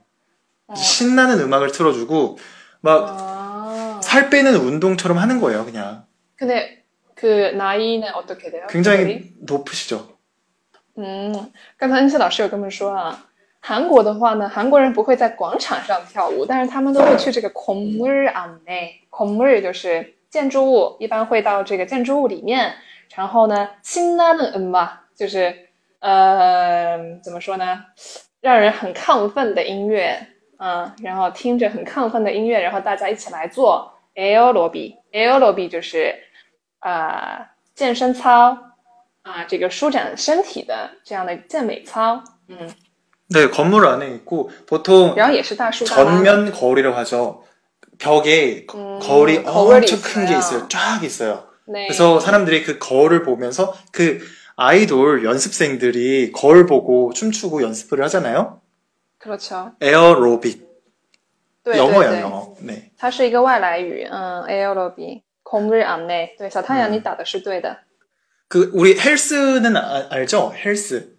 어. 신나는 음악을 틀어주고 막 아. 살 빼는 운동처럼 하는 거예요. 그냥 근데 그 나이는 어떻게 돼요? 굉장히 그들이? 높으시죠. 嗯，刚才恩熙老师有跟我们说啊，韩国的话呢，韩国人不会在广场上跳舞，但是他们都会去这个 k o m m u r a n e k o m m u r 就是建筑物，一般会到这个建筑物里面，然后呢，新的嗯吧，就是呃，怎么说呢，让人很亢奋的音乐，嗯、然后听着很亢奋的音乐，然后大家一起来做 Alobi，Alobi 就是呃健身操。 啊，这个舒展身体的这样的健美操，嗯， 네, 건물 안에 있고 보통 然后也是大树大妈， 전면 거울이라고 하죠. 벽에 거- 음, 거울이 거울이 엄청 큰 게 있어요. 있어요. 쫙 있어요. 对， 그래서 사람들이 그 거울을 보면서 그 아이돌 연습생들이 거울 보고 춤추고 연습을 하잖아요. 그렇죠， 에어로빅 对对 영어예요, 对， 영어. 네. 它是一个外来语，嗯，aerobic，空日 안내，对，小太阳嗯你打的是对的 그 우리 헬스는 아- 알죠? 헬스.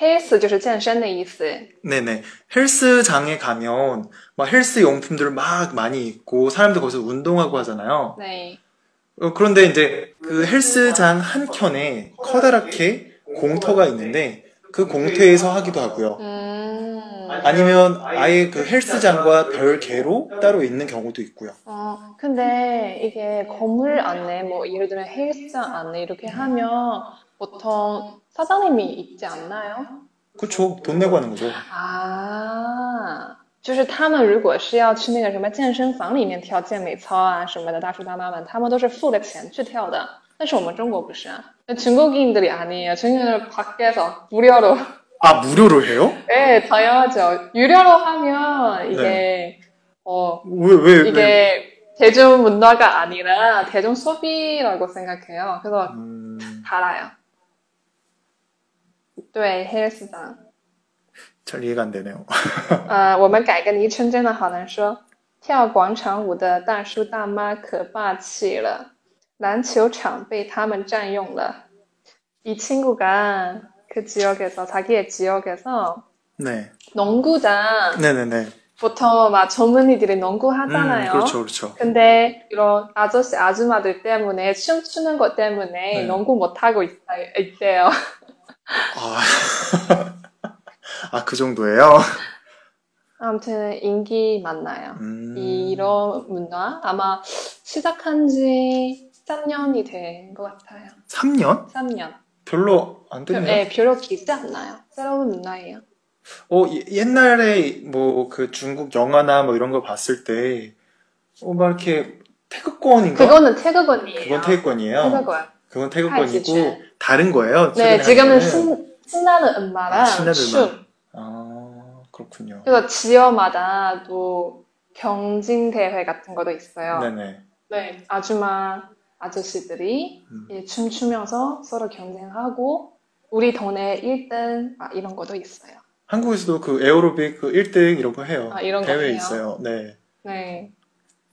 ，health 就是健身的意思， 네네. 헬스장에 가면 막 헬스 용품들 막 많이 있고 사람들 거기서 운동하고 하잖아요. 对， 어, 그런데 이제 그 헬스장 한 켠에 커다랗게 공터가 있는데 그 공터에서 하기도 하고요. 嗯， 아니면 아예 그 헬스장과 별개로 따로 있는 경우도 있고요. 어, 근데 이게 건물 안내, 뭐 예를 들면 헬스장 안내 이렇게 하면 보통 사장님이 있지 않나요? 그쵸. 돈 내고 하는 거죠. 啊，就是他们如果是要去那个什么健身房里面跳健美操啊什么的，大叔大妈们，他们都是付了钱去跳的。 但是我们中国不是啊，那 중국인들이 아니에요. 중국인은 밖에서 무료로. (laughs) 아, 무료로 해요? 네, 당연하죠. 유료로 하면 이게 어 왜, 왜, 왜? 이게 대중 문화가 아니라 대중 소비라고 생각해요. 그래서 음, 알아요. 对，黑市长。 잘 이해가 안 되네요. (laughs) 呃，我们改个昵称真的好难说。跳广场舞的大叔大妈可霸气了， 篮球场被他们占用了。이 친구가 그 지역에서 자기의 지역에서 네. 농구장 네네네. 보통 막 젊은이들이 음, 농구하잖아요. 그렇죠, 그렇죠. 근데 이런 아저씨 아줌마들 때문에 춤추는 것 때문에 네. 농구 못 하고 있대요. 아, (laughs) 아, 그 정도예요? 아무튼 인기 많나요. 음, 이런 문화 아마 시작한 지 3년이 된 것 같아요. 3년? 3년. 별로 안 됐네요. 네, 별로 길지 않나요. 새로운 문화예요. 어, 예- 옛날에 뭐 그 중국 영화나 뭐 이런 거 봤을 때, 어, 막 이렇게 태극권인가? 그거는 태극권이에요. 그건 태극권이에요. 태극권. 그건 태극권이고. 다른 거예요? 네, 지금은 신, 신나는 음마랑 아, 신나는 춤. 아, 그렇군요. 그래서 지역마다 또 경진 대회 같은 것도 있어요. 네네. 네, 아줌마 아저씨들이 음. 이 춤추면서 서로 경쟁하고 우리 동네 1등 아, 이런 것도 있어요. 한국에서도 그 에어로빅 그 1등 이런 거 해요. 아, 이런 거 대회? 있어요. 네. 네.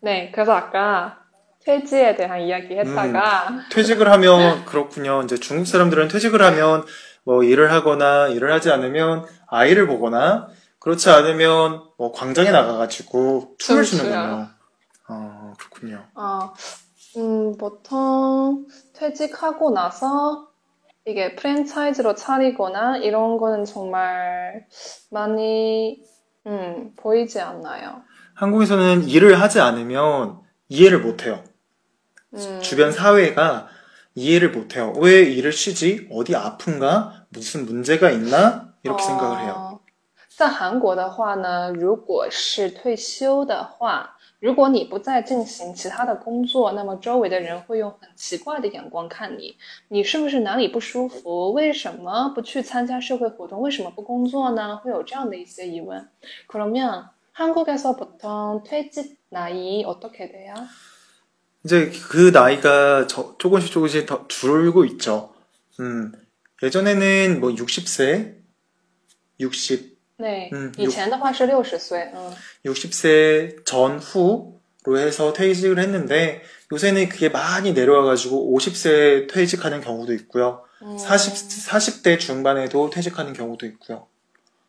네, 그래서 아까 퇴지에 대한 이야기 했다가 퇴직을 하면 그렇군요. 이제 중국 사람들은 퇴직을 하면 뭐 일을 하거나 일을 하지 않으면 아이를 보거나 그렇지 않으면 뭐 광장에 나가가지고 춤을 춤추요. 추는군요. 아 그렇군요. 어, 음, 보통 퇴직하고 나서 이게 프랜차이즈로 차리거나 이런 거는 정말 많이 음, 보이지 않나요? 한국에서는 일을 하지 않으면 이해를 못해요. 음, 주변 사회가 이해를 못해요. 왜 일을 쉬지? 어디 아픈가? 무슨 문제가 있나? 이렇게 생각을 해요. 哦在韩国的话呢，如果是退休的话， 如果你不再进行其他的工作，那么周围的人会用很奇怪的眼光看你。你是不是哪里不舒服？为什么不去参加社会活动？为什么不工作呢？会有这样的一些疑问。그러면한국에서보통퇴직나이어떻게돼요 이제 그 나이가 저- 조금씩 조금씩 더 줄고 있죠. 음, 예전에는 뭐 60세, 60, 对，嗯以前的话是六十岁，嗯， 60세 전후로 해서 퇴직을 했는데 요새는 그게 많이 내려와가지고 50세 퇴직하는 경우도 있고요. 嗯 40, 40대 중반에도 퇴직하는 경우도 있고요.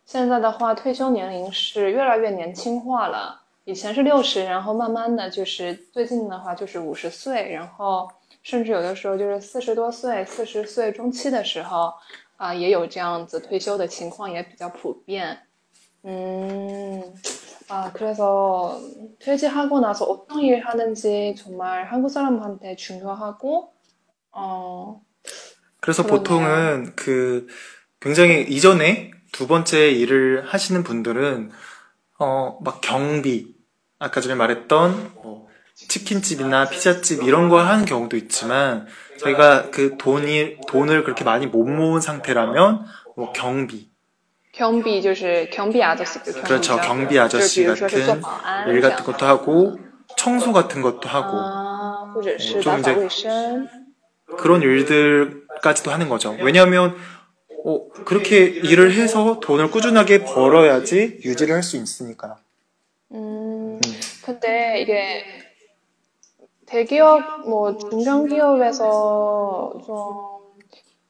现在的话，退休年龄是越来越年轻化了。以前是六十，然后慢慢的就是最近的话就是五十岁，然后甚至有的时候就是四十多岁、四十岁中期的时候 啊、也有这样子退休的情况，也比较普遍。嗯， 아, 그래서 퇴직하고 나서 어떤 일 하는지 정말 한국 사람한테 중요하고, 어, 그래서 그러네요. 보통은 그 굉장히 이전에 두 번째 일을 하시는 분들은 어 막 경비 아까 전에 말했던 뭐 치킨집이나 피자집 이런 걸 하는 경우도 있지만 저희가 그 돈이 돈을 그렇게 많이 못 모은 상태라면 뭐 경비 경비 就是 경비 아저씨. 그 그렇죠 경비 아저씨 같은 뭐, 아, 일 같은 그렇죠. 것도 하고 청소 같은 것도 하고 아, 그렇죠. 좀 이제 그런 일들까지도 하는 거죠. 왜냐하면 어, 그렇게 일을 해서 돈을 꾸준하게 벌어야지 유지를 할 수 있으니까. 음, 음, 근데 이게 대기업, 뭐 중견기업에서 좀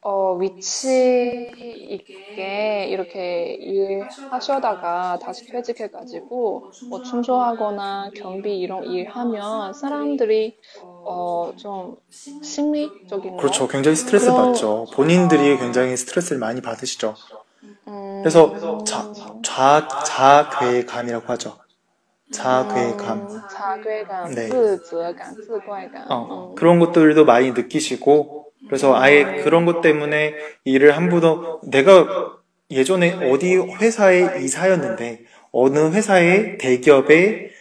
어, 위치 있게 이렇게 일하셔다가 다시 퇴직해가지고 뭐 청소하거나 경비 이런 일 하면 사람들이 어, 좀 심리적인 그렇죠. 거? 굉장히 스트레스 그럼- 받죠. 본인들이 굉장히 스트레스를 많이 받으시죠. 음, 그래서 자, 좌, 자괴감이라고 하죠. 자괴감, 음, 자괴감, 네. 그 지저감, 지괴감. 어, 음. 그런 것들도 많이 느끼시고 그래서 아예 그런 것 때문에 일을 함부로 내가 예전에 어디 회사의 이사였는데 어느 회사의 대기업의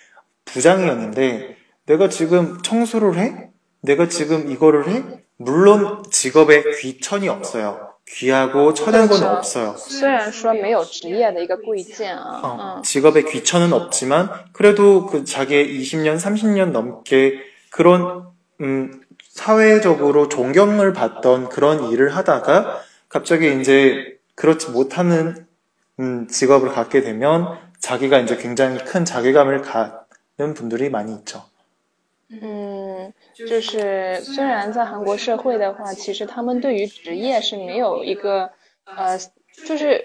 부장이었는데 내가 지금 청소를 해? 내가 지금 이거를 해? 물론 직업에 귀천이 없어요. 귀하고 천한 건 그렇죠. 없어요. 虽然说没有职业的一个贵贱啊， 어, 嗯， 직업에 귀천은 없지만 그래도 그 자기의 20년, 30년 넘게 그런 음, 사회적으로 존경을 받던 그런 일을 하다가 갑자기 이제 그렇지 못하는 음, 직업을 갖게 되면 자기가 이제 굉장히 큰 자괴감을 갖는 분들이 많이 있죠. 嗯， 就是虽然在韩国社会的话，其实他们对于职业是没有一个呃，就是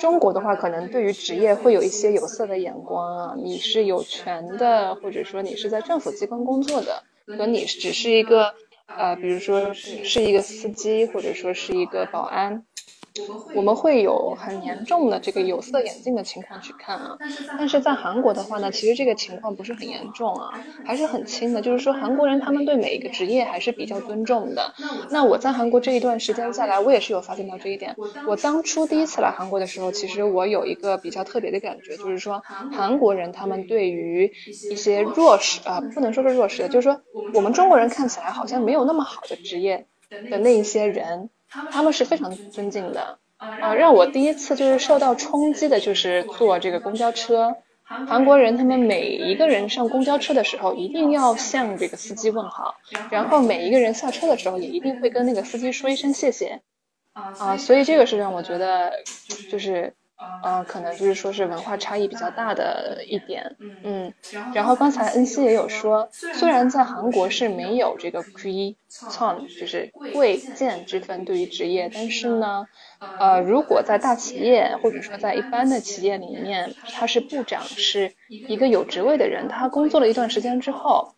中国的话，可能对于职业会有一些有色的眼光啊，你是有权的，或者说你是在政府机关工作的，和你只是一个呃，比如说是一个司机，或者说是一个保安。我们会有很严重的这个有色眼镜的情况去看啊，但是在韩国的话呢，其实这个情况不是很严重啊，还是很轻的。就是说，韩国人他们对每一个职业还是比较尊重的。那我在韩国这一段时间下来，我也是有发现到这一点。我当初第一次来韩国的时候，其实我有一个比较特别的感觉，就是说韩国人他们对于一些弱势啊、不能说是弱势的，就是说我们中国人看起来好像没有那么好的职业的那一些人，他们是非常尊敬的。啊，让我第一次就是受到冲击的，就是坐这个公交车。韩国人他们每一个人上公交车的时候，一定要向这个司机问好，然后每一个人下车的时候，也一定会跟那个司机说一声谢谢。啊，所以这个是让我觉得，就是，呃，可能就是说是文化差异比较大的一点。嗯，然后刚才恩熙也有说，虽然在韩国是没有这个 quý ton，就是贵贱之分对于职业，但是呢，呃，如果在大企业或者说在一般的企业里面，他是部长，是一个有职位的人，他工作了一段时间之后，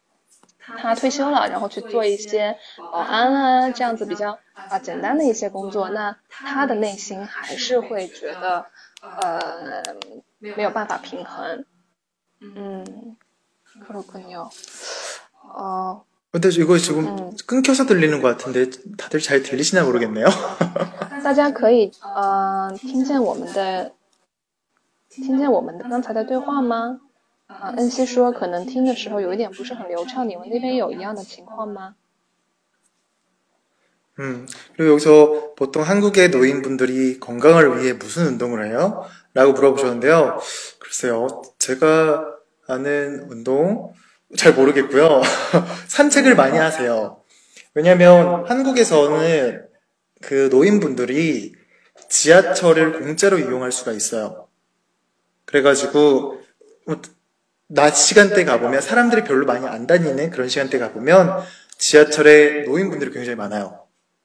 他退休了，然后去做一些保安啊这样子比较啊简单的一些工作，那他的内心还是会觉得呃没有办法平衡。嗯，그렇군요。哦， 근데 이거 지금 음. 끊겨서 들리는 것 같은데 다들 잘 들리시나 모르겠네요. (laughs) 大家可以呃听见我们的听见我们的刚才的对话吗？啊，恩熙说可能听的时候有一点不是很流畅，你们那边有一样的情况吗？ 음, 그리고 여기서 보통 한국의 노인분들이 건강을 위해 무슨 운동을 해요? 라고 물어보셨는데요. 글쎄요, 제가 아는 운동 잘 모르겠고요. (laughs) 산책을 많이 하세요. 왜냐면 한국에서는 그 노인분들이 지하철을 공짜로 이용할 수가 있어요. 그래가지고 뭐낮 시간대 가보면 사람들이 별로 많이 안 다니는 그런 시간대 가보면 지하철에 노인분들이 굉장히 많아요.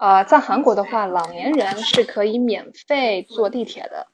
呃，在韩国的话，老年人是可以免费坐地铁的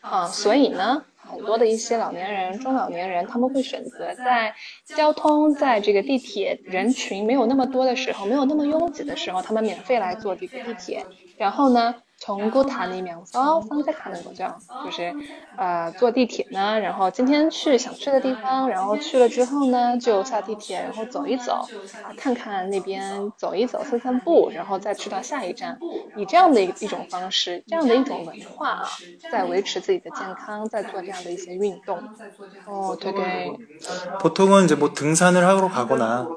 啊，所以呢。很多的一些老年人、中老年人，他们会选择在交通在这个地铁人群没有那么多的时候，没有那么拥挤的时候，他们免费来坐这个地铁。然后呢？从古塔里面走，方在看那个叫，就是呃坐地铁呢，然后今天去想去的地方，然后去了之后呢，就下地铁，然后走一走，啊看看那边走一走，散散步，然后再去到下一站，以这样的一一种方式，这样的一种文化啊，在维持自己的健康，在做这样的一些运动。哦，对对。보통은이제뭐등산을하러가거나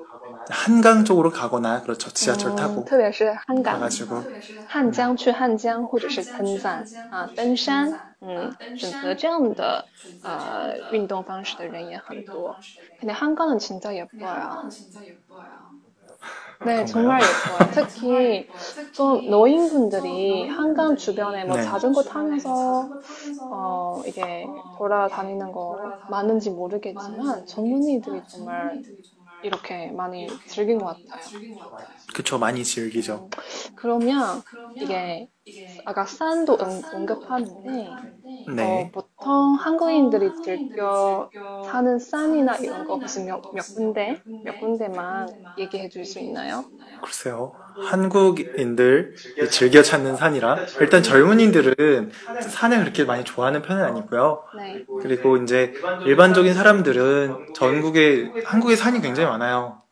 한강 쪽으로 가거나 그렇죠 지하철 음, 타고 特别是汉港 가가지고 汉江去汉江或者是登山啊登山嗯选择这样的呃运动方式的人也很多근데한강은진짜예뻐요 (laughs) 네, 정말 예뻐요. 특히 좀 노인분들이 한강 주변에 뭐 네. 자전거 타면서 어 이게 돌아다니는 거 많은지 모르겠지만 젊은이들이 정말 이렇게 많이 즐긴 것 같아요. 그쵸 많이 즐기죠. 그러면 이게 아까 산도 응, 급하는데 네. 어, 보통 한국인들이 즐겨 사는 산이나 이런 거 혹시 몇, 몇 군데 몇 군데만 얘기해 줄 수 있나요? 글쎄요. 한국인들 즐겨 찾는 산이라 일단 젊은이들은 산을 그렇게 많이 좋아하는 편은 아니고요. 네. 그리고 이제 일반적인 사람들은 전국에 한국에 산이 굉장히 많아요.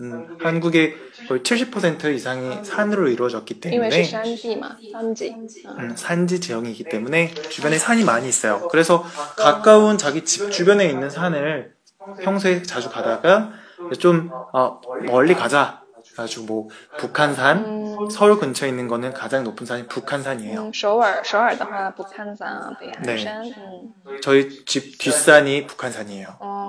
음, 한국의 그 거의 70% 이상이 음. 산으로 이루어졌기 때문에 산지 음, 산지 지형이기 네. 때문에 주변에 산이 많이 있어요. 그래서 가까운 자기 집 주변에 있는 산을 평소에 자주 가다가 좀 어, 멀리 가자. 아주 뭐 북한산 음, 서울 근처에 있는 거는 가장 높은 산이 북한산이에요. 음, 서울 서울的话북한산, 네. 음. 저희 집 뒷산이 북한산이에요. 어.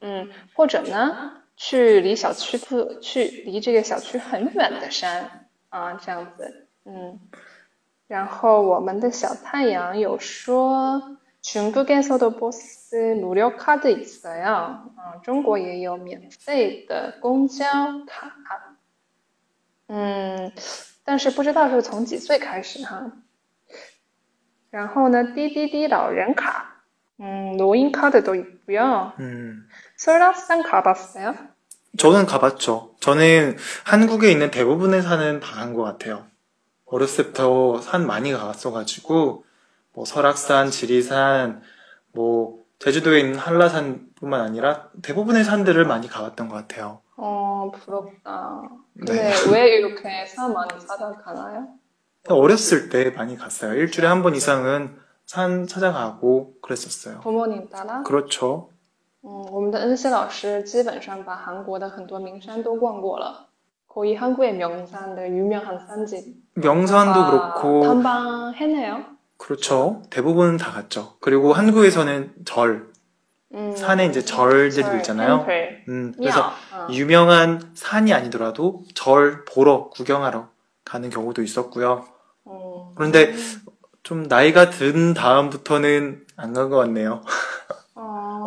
嗯，或者呢去离小区附去离这个小区很远的山啊，这样子，嗯。然后我们的小太阳有说。 중국에서도 버스 무료 카드 있어요. 어, 中国也有免费的公交卡. 음, 但是不知道是从几岁开始哈.然后呢，滴滴滴老人卡, 음, 노인 카드도 있고요. 음. 설악산 가봤어요? 저는 가봤죠. 저는 한국에 있는 대부분의 산은 다 간 것 같아요. 어렸을 때부터 산 많이 가봤어가지고 뭐 설악산, 지리산, 뭐 제주도에 있는 한라산뿐만 아니라 대부분의 산들을 많이 가봤던 것 같아요. 어, 부럽다. 근데 네. (laughs) 왜 이렇게 산 많이 찾아가나요? 어렸을 때 많이 갔어요. 일주일에 한 번 이상은 산 찾아가고 그랬었어요. 부모님 따라? 그렇죠. 嗯，我们的恩熙老师基本上把韩国的很多名山都逛过了。 거의 한국의 명산들 유명한 산지 명산도 그렇고 탐방했네요. 그렇죠. 대부분 다 갔죠. 그리고 한국에서는 절, 음, 산에 이제 절들도 절, 있잖아요. 템플, 음, 그래서 庙, 어. 유명한 산이 아니더라도 절 보러 구경하러 가는 경우도 있었고요. 어. 그런데 좀 나이가 든 다음부터는 안 간 것 같네요. 어.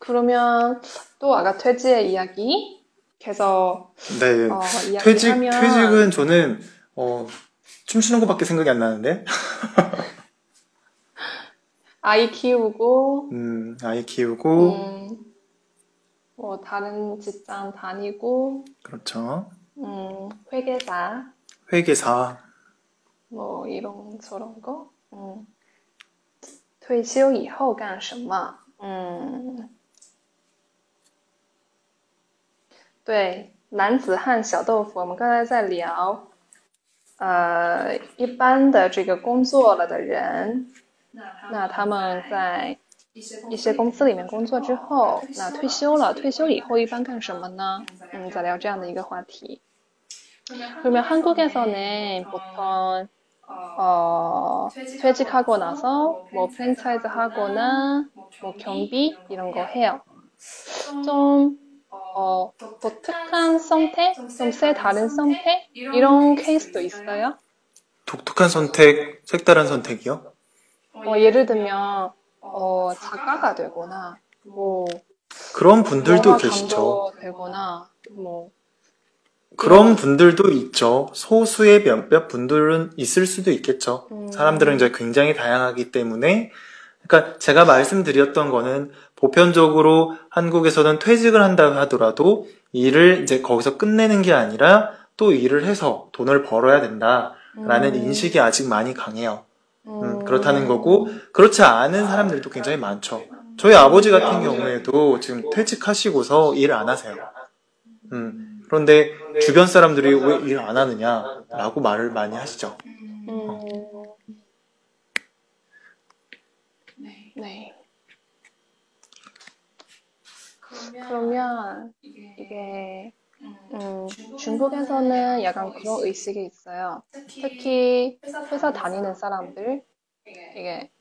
그러면 또 아까 퇴지의 이야기 계속 네. 어, 퇴직, 이야기하면 퇴직은 저는, 어, 춤추는 것밖에 생각이 안 나는데. (laughs) 아이 키우고 음, 아이 키우고, 음, 뭐 다른 직장 다니고 그렇죠. 음, 회계사 회계사. 뭐 이런 저런 거. 음. 退休以后干什么？嗯， 对，男子汉小豆腐，我们刚才在聊，呃，一般的这个工作了的人，那他们在一些公司里面工作之后，那退休了，退休以后一般干什么呢？嗯，在聊这样的一个话题。 그러면 한국에서는 보통 어, 퇴직하고 나서 뭐 프랜차이즈 하거나 뭐 경비 이런 거 해요. 좀 어, 독특한 선택, 좀 새 다른 선택 이런 케이스도 있어요. 독특한 선택, 색다른 선택이요? 어, 예를 들면 어, 작가가 되거나 뭐 그런 분들도 계시죠. 되거나 뭐 그런 분들도 있죠. 소수의 몇몇 분들은 있을 수도 있겠죠. 음. 사람들은 이제 굉장히 다양하기 때문에, 그러니까 제가 말씀드렸던 거는 보편적으로 한국에서는 퇴직을 한다 하더라도 일을 이제 거기서 끝내는 게 아니라 또 일을 해서 돈을 벌어야 된다라는 음. 인식이 아직 많이 강해요. 음, 음, 그렇다는 거고, 그렇지 않은 사람들도 굉장히 많죠. 저희 아버지 같은 경우에도 지금 퇴직하시고서 일 안 하세요. 음, 그런데 주변 사람들이 왜 일 안 하느냐라고 말을 많이 하시죠. 음. 네. 그러면 이게 음, 중국에서는 약간 그런 의식이 있어요. 특히 회사 다니는 사람들 이게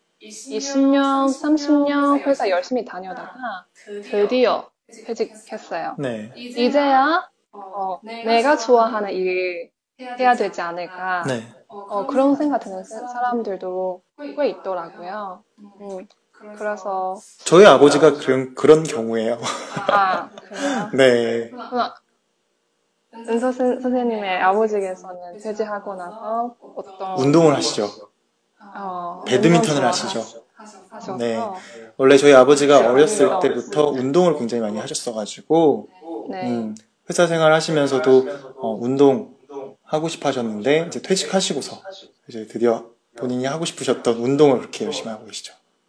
20년, 30년 회사 열심히 다녀다가 드디어 퇴직했어요. 네. 이제야 어, 내가 좋아하는 일 해야 되지 않을까. 네. 어, 그런 생각 드는 사- 사람들도 꽤 있더라고요. 음, 그래서 저희 아버지가 그런, 그런 경우예요. 아 (laughs) 그래요. 네. 은서 선- 선생님의 아버지께서는 퇴직하고 나서 어떤 운동을 하시죠. 어, 배드민턴을 하시죠. 하셔서 네. 원래 저희 아버지가 어렸을 운동. 때부터 운동을 굉장히 많이 하셨어가지고, 네. 음, 회사 생활 하시면서도 어, 운동 하고 싶어 하셨는데, 이제 퇴직하시고서 이제 드디어 본인이 하고 싶으셨던 운동을 그렇게 열심히 하고 계시죠.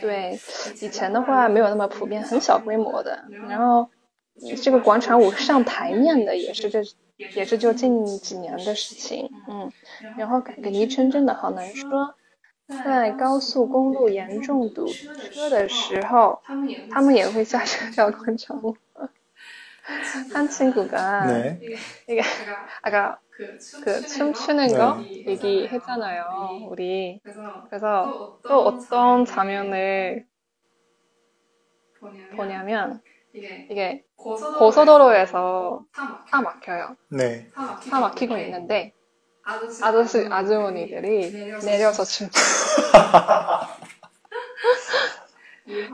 对，以前的话没有那么普遍，很小规模的。然后这个广场舞上台面的也是这也是就近几年的事情。嗯，然后改个昵称真的好难说。在高速公路严重堵车的时候，他们也会下车跳广场舞。 한 친구가 네. 이게 아까 그 춤추는 거 얘기했잖아요, 우리. 그래서 또 어떤 장면을 보냐면 이게 고속도로에서 차 막혀요. 네. 차 막히고 있는데 아저씨 아주머니들이 내려서 춤춰. (laughs) (laughs)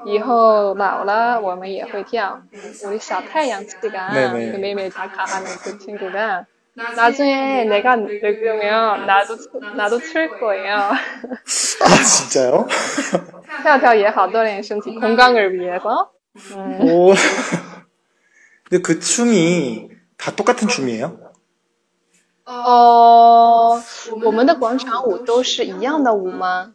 以后老了我们也会跳. 우리 小太阳 씨가 네네. 그 매일매일 다가하는 그 친구가 나중에 내가 늙으면 나도 나도 출 거예요. 아, 진짜요? 跳跳也好锻炼身体 건강을 (laughs) 위해서. 음, 오. 근데 그 춤이 다 똑같은 춤이에요? 어, 我们的广场舞都是一样的舞吗?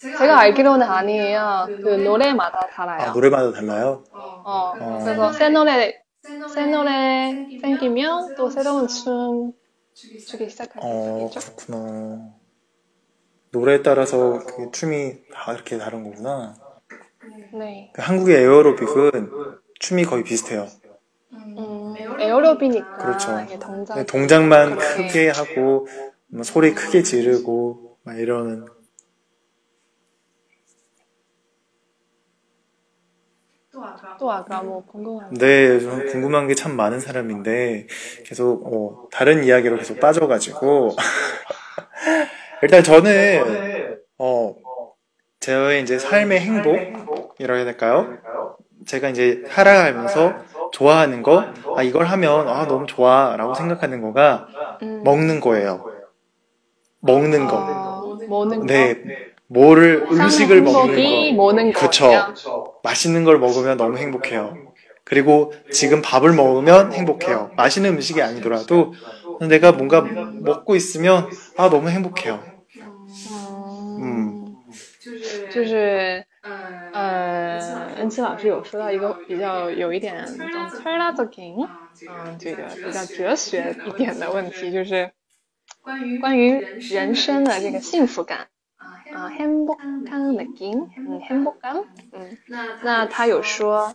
제가 알기로는 아니에요. 그 노래마다 달라요. 아, 노래마다 달라요? 어, 어. 그래서 새 노래, 새 노래 생기면 또 새로운 춤 추기 시작할 수 어, 있겠죠? 그렇구나. 노래에 따라서 그 춤이 다 이렇게 다른 거구나. 네. 그 한국의 에어로빅은 춤이 거의 비슷해요. 음, 에어로비니까 그렇죠. 이게 동작. 네, 동작만 그렇게. 크게 하고 뭐 소리 크게 지르고 막 이러는 또 아까 뭐 궁금한 거. 네, 좀 궁금한 게 참 많은 사람인데 계속 어, 다른 이야기로 계속 빠져가지고 (laughs) 일단 저는 어 저의 이제 삶의 행복이라고 해야 될까요? 제가 이제 살아가면서 좋아하는 거, 아 이걸 하면 아 너무 좋아라고 생각하는 거가 음. 먹는 거예요. 먹는 거. 어, 먹는 거. 네, 뭐를 음식을 먹는 행복이 거. 먹는 그쵸. 거예요. 맛있는 걸 먹으면 너무 행복해요. 그리고 지금 밥을 먹으면 행복해요. 맛있는 음식이 아니더라도 내가 뭔가 먹고 있으면 아 너무 행복해요. 음，就是呃，恩琪老师有说到一个比较有一点좀 철학적인，嗯，这个比较哲学一点的问题，就是关于人生的这个幸福感 啊，행복한느낌，嗯，행복感，嗯，那他有说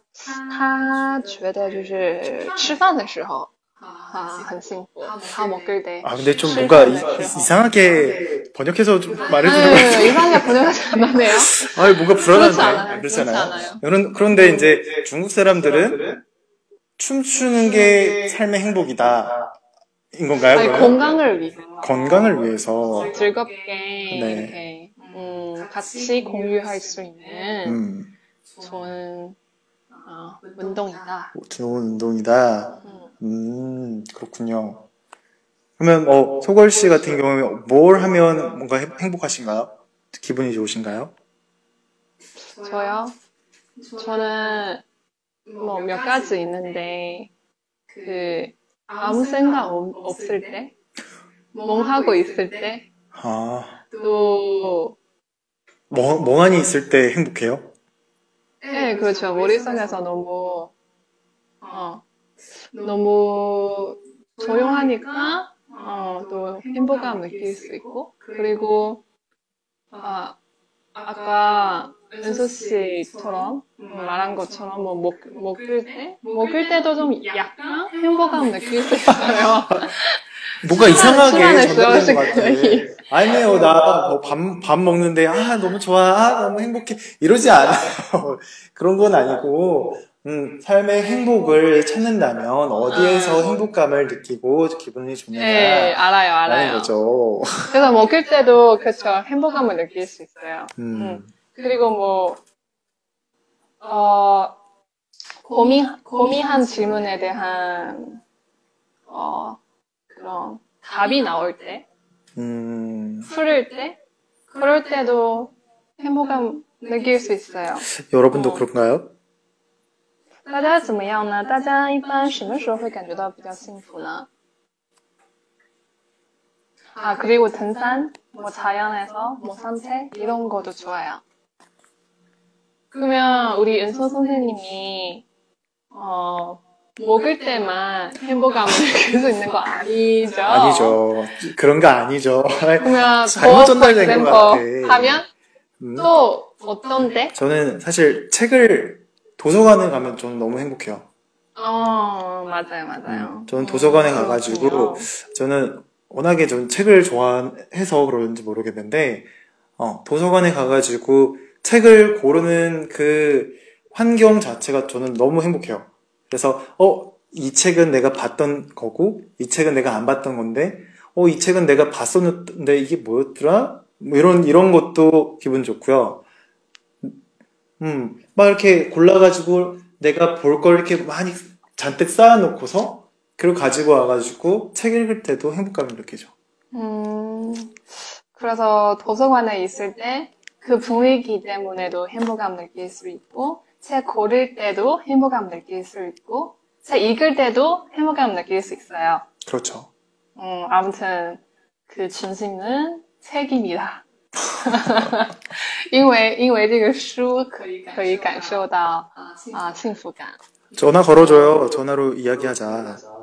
他觉得就是吃饭的时候啊很幸福，他먹을 때， 아 근데 좀 吃 뭔가 饭 이, 的时候。 이상하게 번역해서 좀 말해주는 것 네, 같아요. 이상하게 번역하지 않았네요. (laughs) 아 뭔가 불안한데 그렇지 않아요. 그렇지 그렇지 않아요? 않아요. 그런, 그런데 이제 중국 사람들은 춤추는 게 삶의 행복이다. 인 건가요? 아니, 그러면? 건강을 위해서 건강을 위해서. 즐겁게 네. 이렇게 음, 같이 공유할 수 있는 음, 좋은 어, 운동이다. 좋은 운동이다. 음. 음, 그렇군요. 그러면 어, 소걸 씨 같은 경우에 뭘 하면 뭔가 행- 행복하신가요? 기분이 좋으신가요? 저요? 저는 뭐 몇 가지 있는데 그 아무 생각 없- 없을 때, 멍하고 있을 때, 아, 또 멍, 멍하니 있을 때 행복해요? 네, 그렇죠. 머릿속에서 너무, 어, 너무 조용하니까, 어, 또 행복감 느낄 수 있고, 그리고, 아, 아까 은수 씨처럼 말한 것처럼 뭐 먹, 먹을 때, 먹을 때도 좀 약간 행복감 느낄 수 있어요. (laughs) 뭔가 이상하게 전달되는 것 같아. 아니에요, 나밥 밥 먹는데 아 너무 좋아, 아 너무 행복해 이러지 않아요. (laughs) 그런 건 아니고, 음, 삶의 행복을 찾는다면 어디에서 행복감을 느끼고 기분이 네, 좋느냐 알아요, 알아요. 거죠. 그래서 먹을 때도, 그렇죠. 행복감을 느낄 수 있어요. 음, 음. 그리고 뭐, 어, 고민, 고민한 질문에 대한, 어, 그런 답이 나올 때, 음, 풀을 때, 그럴 때도 행복감 느낄 수 있어요. 여러분도 어. 그런가요? 大家怎么样呢？大家一般什么时候会感觉到比较幸福呢？ 아, 그리고 등산, 뭐 자연에서, 뭐 산책, 이런 것도 좋아요. 그러면 우리 은서 선생님이, 어, 먹을 때만 행복감을 (laughs) 느낄 수 있는 거 아니죠? 아니죠. 그런 거 아니죠. 그러면 (laughs) 잘못 더 전달된 것 같아. 하면 음, 또 어떤데? 저는 사실 책을 도서관에 가면 저는 너무 행복해요. 어, 맞아요, 맞아요. 음, 저는 도서관에 음, 가가지고 그렇군요. 저는 워낙에 저는 책을 좋아해서 그런지 모르겠는데 어, 도서관에 가가지고 책을 고르는 그 환경 자체가 저는 너무 행복해요. 그래서 어, 이 책은 내가 봤던 거고 이 책은 내가 안 봤던 건데 어, 이 책은 내가 봤었는데 이게 뭐였더라? 뭐 이런 이런 것도 기분 좋고요. 음, 막 이렇게 골라가지고 내가 볼 걸 이렇게 많이 잔뜩 쌓아놓고서 그걸 가지고 와가지고 책 읽을 때도 행복감을 느끼죠. 음, 그래서 도서관에 있을 때 그 분위기 때문에도 행복감 느낄 수 있고, 책 고를 때도 행복감 느낄 수 있고, 책 읽을 때도 행복감 느낄 수 있어요. 그렇죠. 음, 음, 아무튼 그 중심은 책입니다. 因为因为这个书可以可以感受到啊幸福感。 전화 걸어줘요. 전화로 이야기하자. (laughs)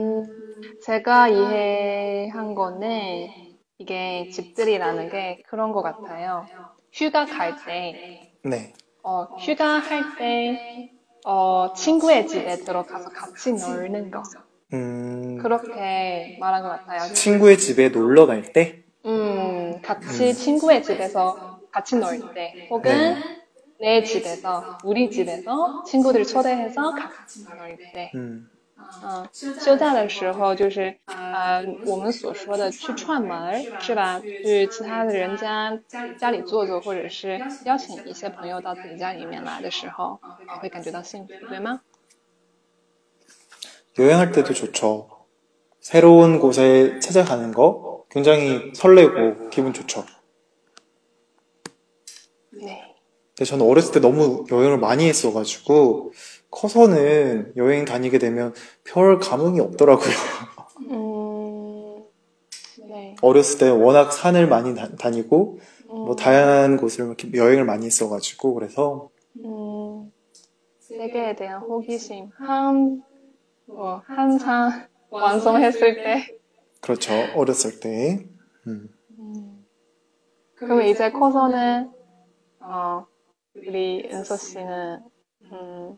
음, 제가 이해한 거는 이게 집들이라는 게 그런 것 같아요. 휴가 갈 때, 네. 어, 휴가 할 때, 어, 친구의 집에 들어가서 같이 놀는 거. 음, 그렇게 말한 것 같아요. 친구의 집에 놀러 갈 때, 음, 같이 친구의 집에서 같이 놀 때, 혹은 내 집에서, 우리 집에서 친구들 초대해서 같이 놀 때. 음, 嗯，休假的时候就是呃我们所说的去串门儿是吧？去其他的人家家里坐坐，或者是邀请一些朋友到自己家里面来的时候，会感觉到幸福，对吗？ 여행할 때도 좋죠. 새로운 곳에 찾아가는 거 굉장히 설레고 기분 좋죠. 对， 근데 저는 어렸을 때 너무 여행을 많이 했어가지고 커서는 여행 다니게 되면 별 감흥이 없더라고요. 음... 네. 어렸을 때 워낙 산을 많이 다, 니고 음... 뭐 다양한 곳을 이렇게 여행을 많이 했어가지고 그래서 음... 세계에 대한 호기심 한 뭐, 한상 완성했을 때 그렇죠 어렸을 때 음. 음. 그럼 이제 커서는 어, 우리 은서 씨는 음,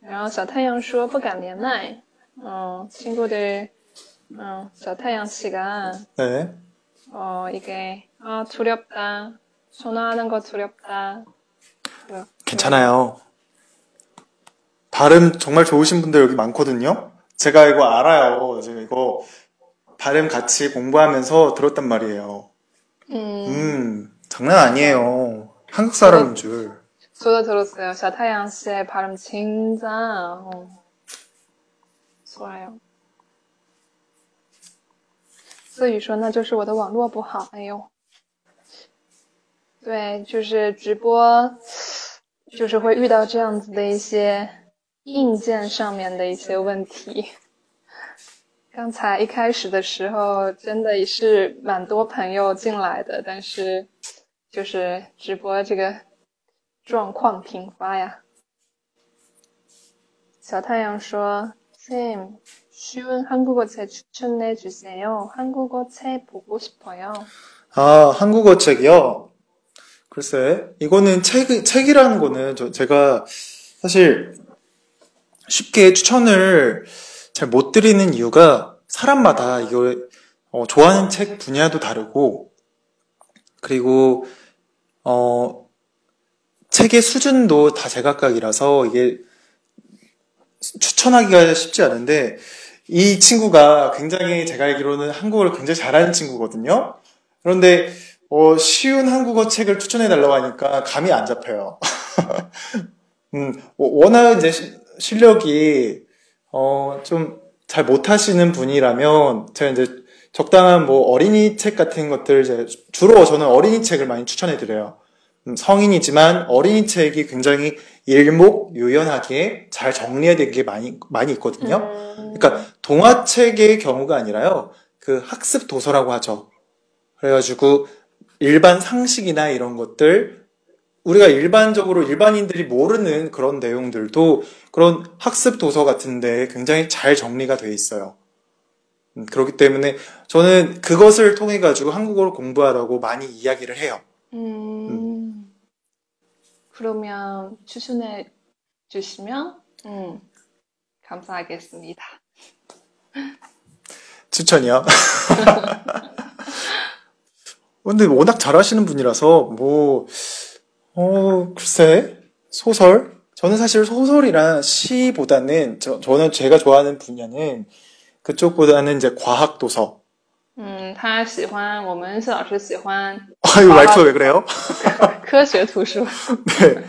然后小太阳说：“不敢连麦。”嗯，친구들，嗯，小太阳씨가 네 어 이게 아 두렵다. 전화하는 거 두렵다. 괜찮아요 발음 정말 좋으신 분들 여기 많거든요 제가 이거 알아요 제가 이거 발음 같이 공부하면서 들었단 말이에요 음, 음, 장난 아니에요. 한국 사람인 줄. 저도 들었어요. 小太阳 씨의 발음 진짜 어, 좋아요. 思雨说：“那就是我的网络不好。”哎呦，对，就是直播，就是会遇到这样子的一些硬件上面的一些问题。(laughs) 刚才一开始的时候，真的也是蛮多朋友进来的，但是就是直播这个 状况频发呀。小太阳说：“쌤, 쉬운 한국어 책 추천해 주세요. 한국어 책 보고 싶어요. 아, 한국어 책이요? 글쎄, 이거는 책, 책이라는 거는 저, 제가 사실 쉽게 추천을 잘 못 드리는 이유가 사람마다 이걸 어, 좋아하는 책 분야도 다르고 그리고 어, 책의 수준도 다 제각각이라서 이게 추천하기가 쉽지 않은데 이 친구가 굉장히 제가 알기로는 한국어를 굉장히 잘하는 친구거든요. 그런데 어, 쉬운 한국어 책을 추천해 달라고 하니까 감이 안 잡혀요. (laughs) 음, 워낙 이제 시- 실력이 어, 좀 잘 못하시는 분이라면 제가 이제 적당한 뭐 어린이 책 같은 것들 이제 주로 저는 어린이 책을 많이 추천해 드려요. 음, 성인이지만 어린이 책이 굉장히 일목요연하게 잘 정리된 게 많이 많이 있거든요. 음, 그러니까 동화책의 경우가 아니라요. 그 학습 도서라고 하죠. 그래가지고 일반 상식이나 이런 것들 우리가 일반적으로 일반인들이 모르는 그런 내용들도 그런 학습 도서 같은데 굉장히 잘 정리가 돼 있어요. 음, 그렇기 때문에 저는 그것을 통해 가지고 한국어를 공부하라고 많이 이야기를 해요. 음, 그러면 추천해 주시면 음, 감사하겠습니다. 추천이요. (laughs) 근데 워낙 잘하시는 분이라서 뭐 어, 글쎄 소설 저는 사실 소설이랑 시보다는 저, 저는 제가 좋아하는 분야는 그쪽보다는 이제 과학 도서. 嗯，他喜欢我们谢老师喜欢 아유 말투가 왜 그래요? (laughs) (laughs) 科学图书。 네.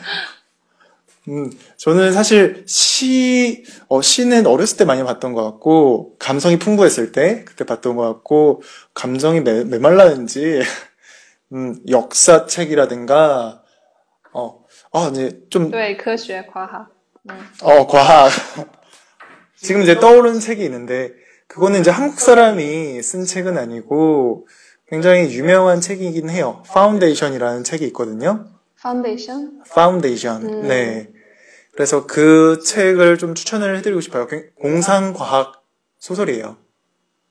음, 저는 사실 시, 어, 시는 어렸을 때 많이 봤던 것 같고, 감성이 풍부했을 때, 그때 봤던 것 같고, 감정이 매, 메말랐는지, (laughs) 음, 역사책이라든가, 어, 아, 이제 좀, 对，科学夸哈。嗯 어, 과학. 지금 이제 떠오르는 책이 있는데, 그거는 이제 한국 사람이 쓴 책은 아니고 굉장히 유명한 책이긴 해요. 파운데이션이라는 책이 있거든요. 파운데이션? 파운데이션. 음. 네. 그래서 그 책을 좀 추천을 해드리고 싶어요. 공상과학 소설이에요.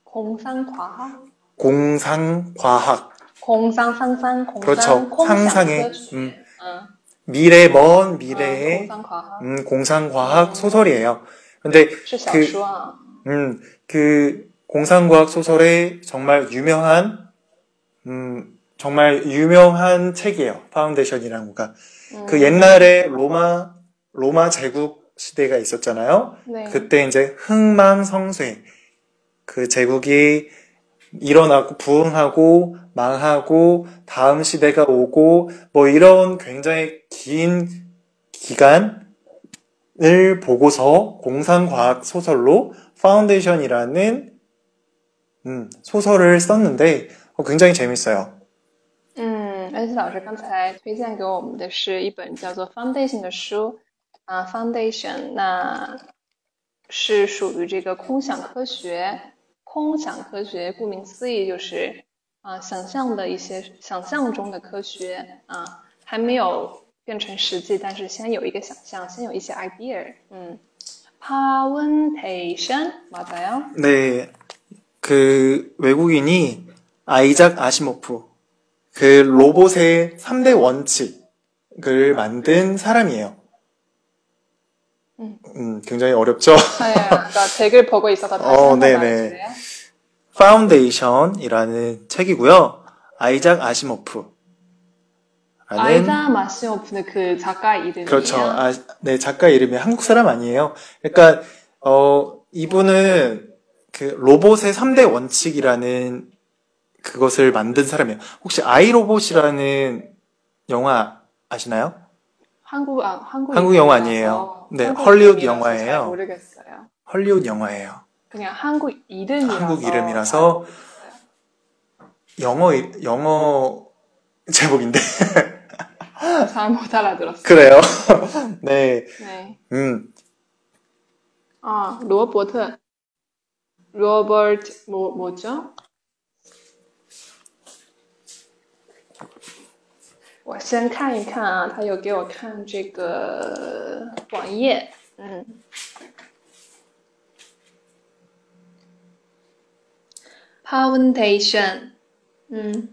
공상과학? 공상과학. 공상 상상 공상 그렇죠. 상상의 음. 어. 미래 먼 미래의 어, 공상과학. 음, 공상과학 소설이에요. 근데 그 음, 그 공상과학 소설의 정말 유명한 음, 정말 유명한 책이에요. 파운데이션이라는 거가. 嗯 그 옛날에 로마 로마 제국 시대가 있었잖아요. 对， 그때 이제 흥망성쇠 그 제국이 일어나고 부흥하고 망하고 다음 시대가 오고 뭐 이런 굉장히 긴 기간을 보고서 공상과학 소설로 파운데이션이라는 음, 소설을 썼는데 어, 굉장히 재밌어요. 嗯，恩熙老师刚才推荐给我们的是一本叫做《Foundation》的书啊，《Foundation》那是属于这个空想科学。空想科学顾名思义就是啊，想象的一些想象中的科学啊，还没有变成实际，但是先有一个想象，先有一些 idea。嗯 ，Foundation 맞아요? 네, 그 외국인이 아이작 아시모프 그 로봇의 3대 원칙을 만든 사람이에요. 음. 음, 굉장히 어렵죠? 네, 나 댓글 보고 있어서 다시 어, 네네. 파운데이션이라는 책이고요. 아이작 아시모프. 아이작 아시모프는 그 작가 이름이에요. 그렇죠. 아, 네, 작가 이름이 한국 사람 아니에요. 그러니까, 어, 이분은 그 로봇의 3대 원칙이라는 그것을 만든 사람이에요. 혹시 아이로봇이라는 영화 아시나요? 한국 아, 한국 한국 영화 아니에요. 네, 헐리우드 영화예요. 모르겠어요. 헐리우드 영화예요. 그냥 한국 이름이라서 한국 이름이라서 영어, 영어 제목인데. (laughs) 잘못 알아들었어요. 그래요. 네. 네. 음, 아 로버트 로버트 뭐 뭐죠? 我先看一看啊，他有给我看这个网页，嗯。Foundation，嗯，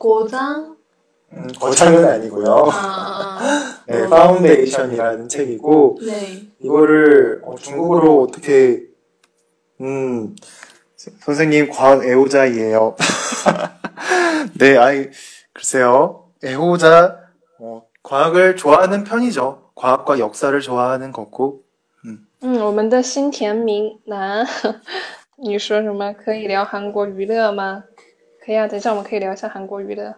고장， 음, 거창은 아니고요. 啊啊啊， (laughs) 네, 파운데이션이라는 책이고, 对， 이거를 어, 중국어로 어떻게, 음, 선생님 과학 애호자이에요. (laughs) 네, 아이, 글쎄요. 애호자, 어, 과학을 좋아하는 편이죠. 과학과 역사를 좋아하는 거고. 嗯，我们的新田明南，你说什么？可以聊韩国娱乐吗？ (laughs) 可以啊，等一下我们可以聊一下韩国娱乐，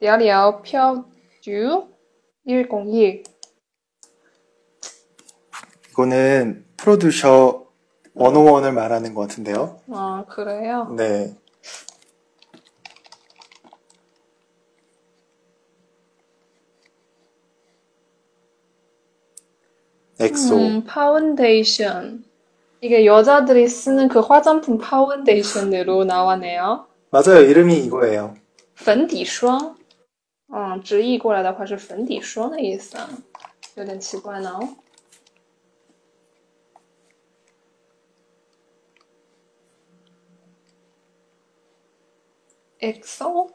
聊聊漂듀101. 이거는 프로듀서 101을 말하는 것 같은데요. 아, 그래요? 네. 엑소. 음, 파운데이션. 이게 여자들이 쓰는 그 화장품 파운데이션으로 나왔네요. 맞아요. 이름이 이거예요. 粉底霜，嗯，直译过来的话是粉底霜的意思，有点奇怪呢。EXO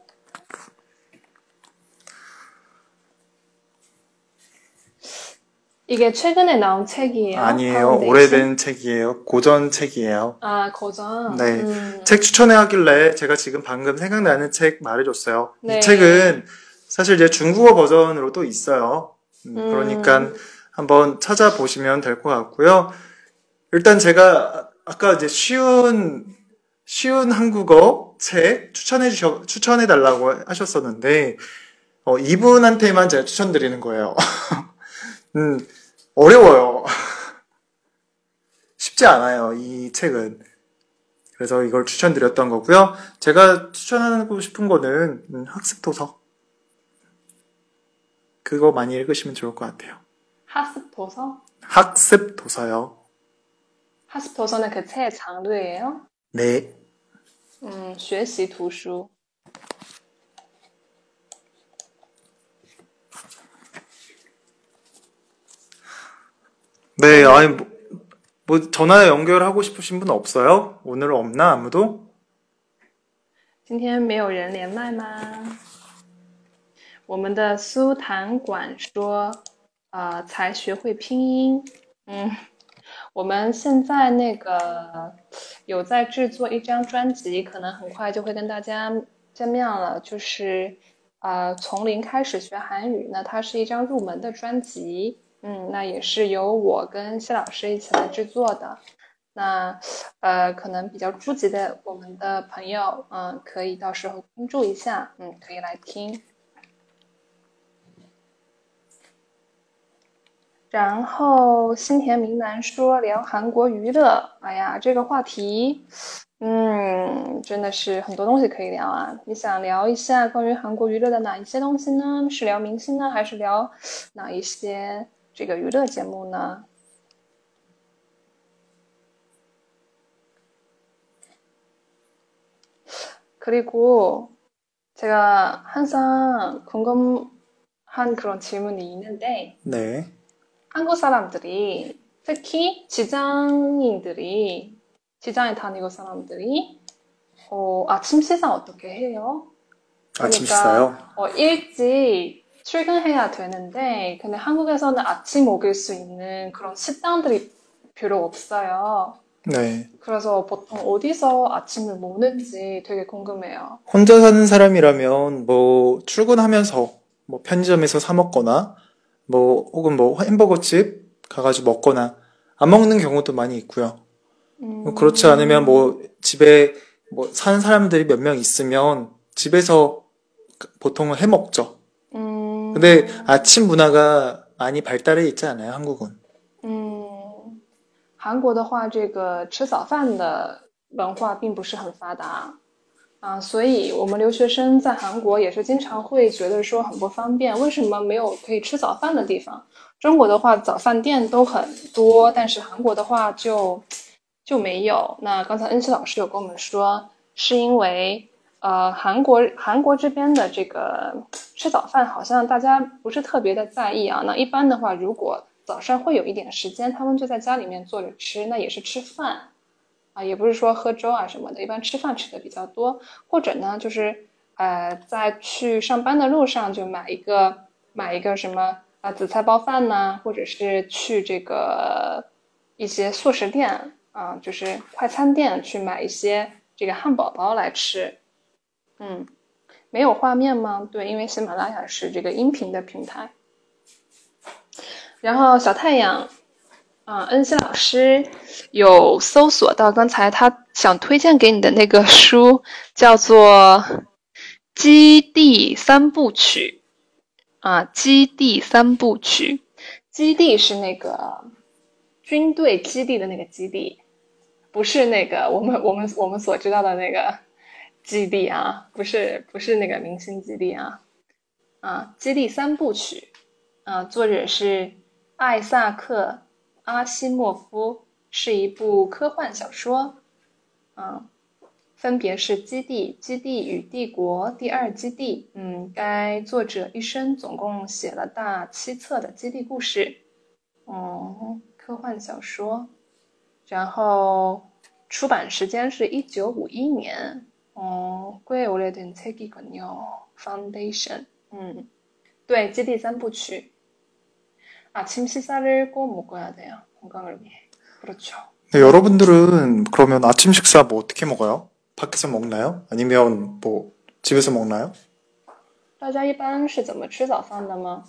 이게 최근에 나온 책이에요? 아니에요. 파운데이션? 오래된 책이에요. 고전 책이에요. 아, 고전. 네. 음. 책 추천해 하길래 제가 지금 방금 생각나는 책 말해줬어요. 네. 이 책은 사실 이제 중국어 버전으로 또 있어요. 음, 음. 그러니까 한번 찾아보시면 될 것 같고요. 일단 제가 아까 이제 쉬운 쉬운 한국어 책 추천해 주셔 추천해 달라고 하셨었는데 어, 이분한테만 제가 추천드리는 거예요. (laughs) 음, 어려워요. (laughs) 쉽지 않아요, 이 책은. 그래서 이걸 추천드렸던 거고요. 제가 추천하고 싶은 거는 음, 학습 도서. 그거 많이 읽으시면 좋을 것 같아요. 하습 도서? 학습 도서요. 하습 도서는 그 책의 장르예요? 네. 음, 学习图书. 네, 아니, 뭐, 뭐 전화 연결하고 싶으신 분 없어요? 오늘 없나, 아무도? 今天没有人连麦吗？我们的苏谈馆说，呃，才学会拼音。嗯，我们现在那个有在制作一张专辑，可能很快就会跟大家见面了。就是呃，从零开始学韩语，那它是一张入门的专辑。 嗯，那也是由我跟谢老师一起来制作的。那呃，可能比较初级的我们的朋友，嗯，可以到时候关注一下，嗯，可以来听。然后新田明男说聊韩国娱乐，哎呀，这个话题，嗯，真的是很多东西可以聊啊。你想聊一下关于韩国娱乐的哪一些东西呢？是聊明星呢，还是聊哪一些 这个娱乐节目呢？ 그리고 제가 항상 궁금한 그런 질문이 있는데, 네. 한국 사람들이, 특히 직장인들이, 직장에 다니고 사람들이, 어, 아침 식사 어떻게 해요? 아침 그러니까 식사요? 어, 일찍 출근해야 되는데, 근데 한국에서는 아침 먹을 수 있는 그런 식당들이 별로 없어요. 네. 그래서 보통 어디서 아침을 먹는지 되게 궁금해요. 혼자 사는 사람이라면 뭐 출근하면서 뭐 편의점에서 사 먹거나 뭐 혹은 뭐 햄버거집 가가지고 먹거나 안 먹는 경우도 많이 있고요. 음, 뭐 그렇지 않으면 뭐 집에 뭐 사는 사람들이 몇 명 있으면 집에서 보통은 해 먹죠. 음, 근데 아침 문화가 많이 발달해 있지 않아요, 한국은. 嗯，韩国的话，这个吃早饭的文化并不是很发达啊，所以我们留学生在韩国也是经常会觉得说很不方便，为什么没有可以吃早饭的地方？中国的话，早饭店都很多，但是韩国的话就就没有。那刚才恩熙老师有跟我们说，是因为 呃韩国韩国这边的这个吃早饭好像大家不是特别的在意啊。那一般的话，如果早上会有一点时间，他们就在家里面坐着吃，那也是吃饭啊，也不是说喝粥啊什么的，一般吃饭吃的比较多，或者呢就是呃在去上班的路上就买一个买一个什么啊紫菜包饭呐、或者是去这个一些速食店啊，就是快餐店去买一些这个汉堡包来吃，嗯。没有画面吗？对，因为喜马拉雅是这个音频的平台。然后小太阳，啊、恩熙老师有搜索到刚才他想推荐给你的那个书，叫做《基地三部曲》啊，《基地三部曲》。基地是那个军队基地的那个基地，不是那个我们我们我们所知道的那个基地啊，不是不是那个明星基地啊，啊，基地三部曲，啊，作者是艾萨克·阿西莫夫，是一部科幻小说，啊，分别是《基地》《基地与帝国》第二基地。嗯，该作者一生总共写了大七册的基地故事。哦，科幻小说。然后出版时间是一九五一年。 哦，꽤오래된책이군 요。 Foundation。嗯，对，《基地》三部曲。아침식사를꼭먹어야돼요건강을위해그렇죠 네, 여러분들은 그러면 아침 식사 뭐 어떻게 먹어요? 밖에서 먹나요? 아니면 뭐 집에서 먹나요? 大家一般是怎么吃早饭的吗？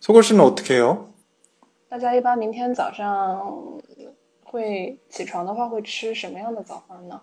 소골 씨는 어떻게 해요? 大家一般明天早上会吃什么样的早饭呢？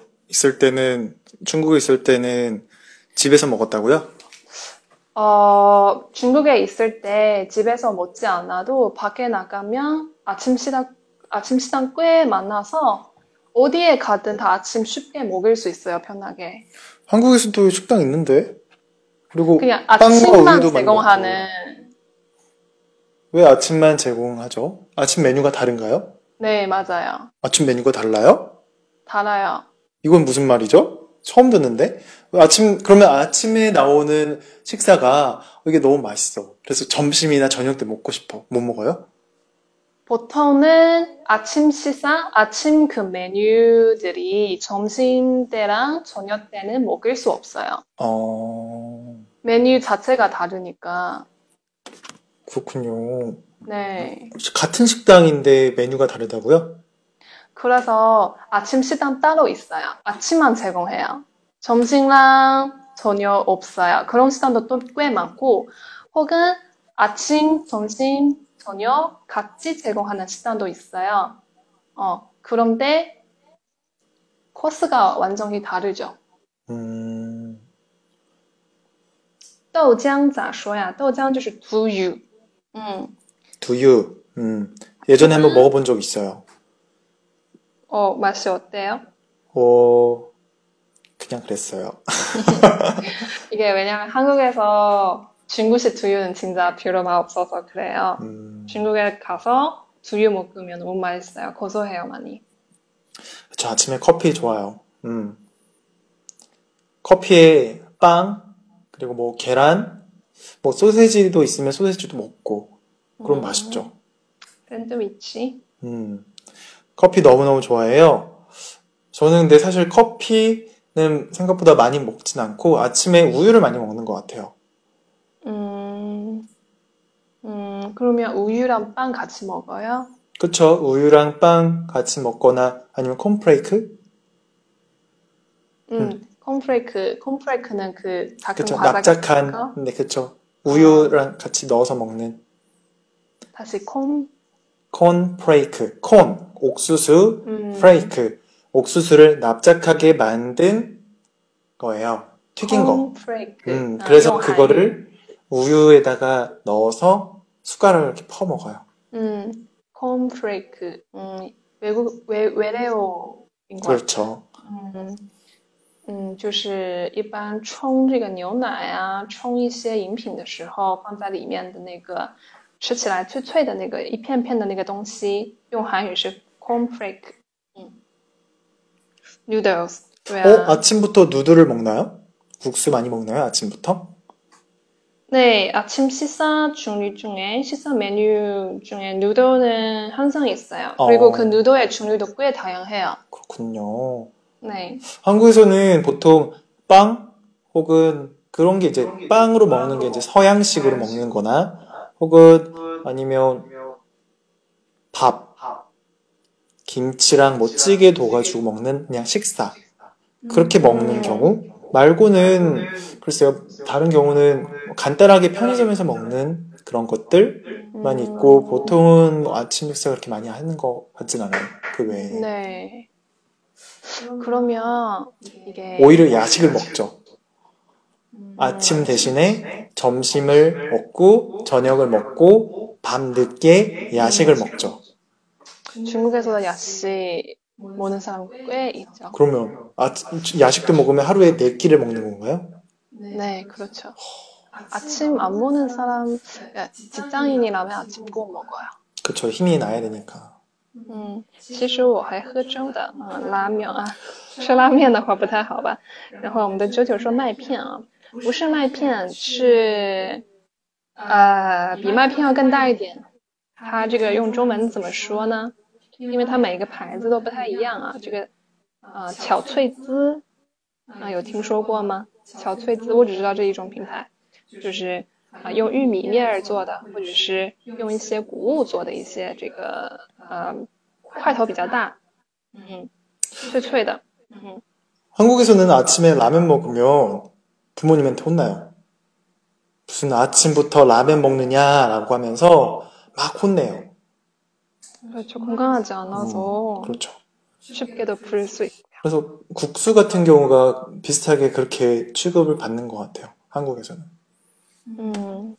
있을 때는 중국에 있을 때는 집에서 먹었다고요? 어, 중국에 있을 때 집에서 먹지 않아도 밖에 나가면 아침 식당 아침 식당 꽤 많아서 어디에 가든 다 아침 쉽게 먹을 수 있어요, 편하게. 한국에서도 식당 있는데? 그리고 그냥 아침만 제공하는. 왜 아침만 제공하죠? 아침 메뉴가 다른가요? 네, 맞아요. 아침 메뉴가 달라요? 달라요. 이건 무슨 말이죠? 처음 듣는데? 아침, 그러면 아침에 나오는 식사가 이게 너무 맛있어. 그래서 점심이나 저녁 때 먹고 싶어. 못 먹어요? 보통은 아침 식사, 아침 그 메뉴들이 점심 때랑 저녁 때는 먹을 수 없어요. 어... 메뉴 자체가 다르니까. 그렇군요. 네. 같은 식당인데 메뉴가 다르다고요? 그래서 아침 식당 따로 있어요. 아침만 제공해요. 점심랑 저녁 없어요. 그런 식당도 또 꽤 많고, 혹은 아침, 점심, 저녁 같이 제공하는 식당도 있어요. 어, 그런데 코스가 완전히 다르죠. 음. 豆浆咋说呀?豆浆就是두유. 음. 두유. 음. 예전에 한번 먹어본 적 있어요. 어, 맛이 어때요? 어, 그냥 그랬어요. (laughs) 이게 왜냐면 한국에서 중국식 두유는 진짜 별로 맛 없어서 그래요. 음. 중국에 가서 두유 먹으면 너무 맛있어요. 고소해요, 많이. 저 아침에 커피 좋아요. 음. 커피에 빵, 그리고 뭐 계란, 뭐 소세지도 있으면 소세지도 먹고, 그럼 음. 맛있죠. 샌드위치? 음. 커피 너무너무 좋아해요. 저는 근데 사실 커피는 생각보다 많이 먹진 않고 아침에 우유를 많이 먹는 것 같아요. 음, 음, 그러면 우유랑 빵 같이 먹어요? 그쵸. 우유랑 빵 같이 먹거나 아니면 콘프레이크? 음, 음. 콘프레이크, 콘프레이크는 그 작은 그쵸. 납작한, 네, 그쵸. 우유랑 아. 같이 넣어서 먹는. 다시 콘? 콘프레이크, 콘, 옥수수, 음. 프레이크, 옥수수를 납작하게 만든 거예요. 튀긴 거. 콘프레이크. 음, 아, 그래서 그거를 우유에다가 넣어서 숟가락을 이렇게 퍼 먹어요. 음, 콘프레이크. 음, 외국 외 외래어인 것 그렇죠. 嗯嗯，就是一般冲这个牛奶啊，冲一些饮品的时候，放在里面的那个 吃起来脆脆的那个一片片的那个东西，用韩语是 cornflake。嗯，noodles。对啊。 어, 아침부터 누들을 먹나요? 국수 많이 먹나요? 아침부터? 네, 아침 식사 종류 중에 식사 메뉴 중에 누도는 항상 있어요. 그리고 어. 그 누도의 종류도 꽤 다양해요. 그렇군요. 네. 한국에서는 보통 빵 혹은 그런 게 이제 빵으로 먹는 게 이제 서양식으로 먹는 거나 혹은 아니면 밥, 김치랑 뭐 찌개 도가지고 먹는 그냥 식사. 그렇게 먹는 음. 경우 말고는 글쎄요 다른 경우는 간단하게 편의점에서 먹는 그런 것들만 있고 보통은 뭐 아침 식사 그렇게 많이 하는 거 같진 않아요 그 외에. 네. 그러면 이게 오히려 야식을 먹죠 아침 대신에 점심을 먹고 저녁을 먹고 밤 늦게 야식을 먹죠. 중국에서 야식 먹는 사람 꽤 있죠. 그러면 아, 야식도 먹으면 하루에 네 끼를 먹는 건가요? 네, 그렇죠. 아침 안 먹는 사람, 야, 직장인이라면 아침 꼭 먹어요. 그쵸 힘이 나야 되니까. 嗯，其实我还喝粥的，嗯，拉面啊，吃拉面的话不太好吧。然后我们的九九说麦片啊， 不是麦片，是呃比麦片要更大一点。它这个用中文怎么说呢？因为它每个牌子都不太一样啊。这个呃巧脆滋啊，有听说过吗？巧脆滋，我只知道这一种品牌，就是啊用玉米面儿做的，或者是用一些谷物做的一些这个呃块头比较大，嗯，脆脆的，嗯。 한국에서는 아침에 라면 먹으면 부모님한테 혼나요. 무슨 아침부터 라면 먹느냐라고 하면서 막 혼내요. 그렇죠. 건강하지 않아서 그렇죠. 쉽게도 부를 수 있고요. 그래서 국수 같은 경우가 비슷하게 그렇게 취급을 받는 것 같아요. 한국에서는. 음.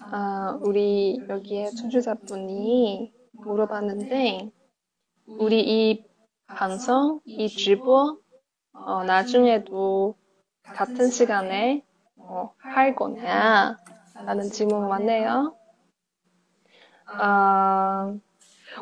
아, 우리 여기에 청취자분이 물어봤는데, 우리 이 방송, 이直播, 어, 나중에도 같은 시간에 어, 할 거냐? 라는 질문 왔네요. 呃，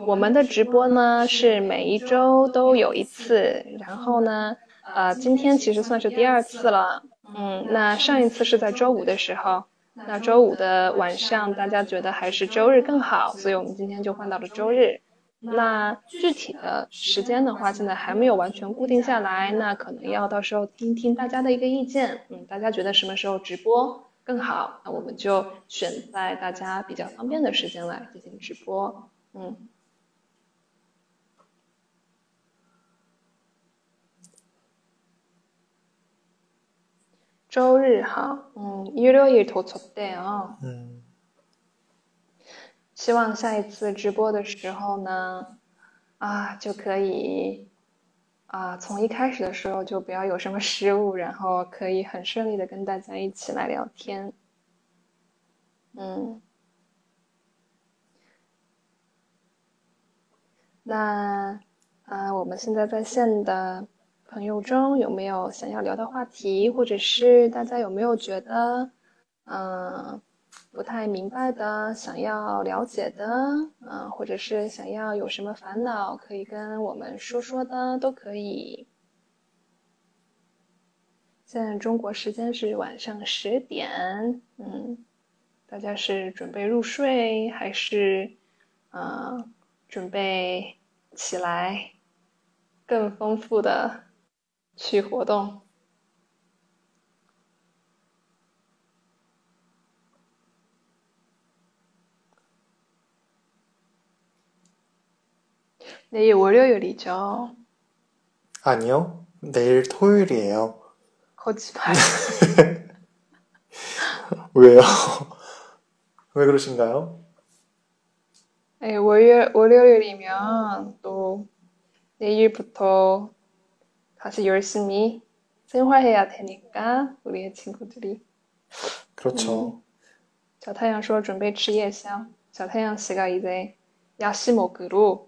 我们的直播呢是每一周都有一次，然后呢，呃，今天其实算是第二次了，嗯，那上一次是在周五的时候，那周五的晚上大家觉得还是周日更好，所以我们今天就换到了周日。 那具体的时间的话，现在还没有完全固定下来，那可能要到时候听听大家的一个意见，嗯，大家觉得什么时候直播？更好，那我们就选在大家比较方便的时间来进行直播。嗯，周日好，嗯，일요일도좋대요。 음, 希望下一次直播的时候呢，啊，就可以啊，从一开始的时候就不要有什么失误，然后可以很顺利的跟大家一起来聊天。嗯，那啊，我们现在在线的朋友中有没有想要聊的话题，或者是大家有没有觉得嗯不太明白的，想要了解的，嗯，或者是想要有什么烦恼可以跟我们说说的，都可以。现在中国时间是晚上十点，嗯，大家是准备入睡还是嗯、呃准备起来更丰富的去活动？ 내일 월요일이죠. 아니요. 내일 토요일이에요. 거짓말. (laughs) 왜요? 왜 그러신가요? 네, 월요, 월요일이면 또 내일부터 다시 열심히 생활해야 되니까 우리의 친구들이. 그렇죠. 자타양 说 준비 吃夜宵. 자타양 씨가 이제 야시 먹으러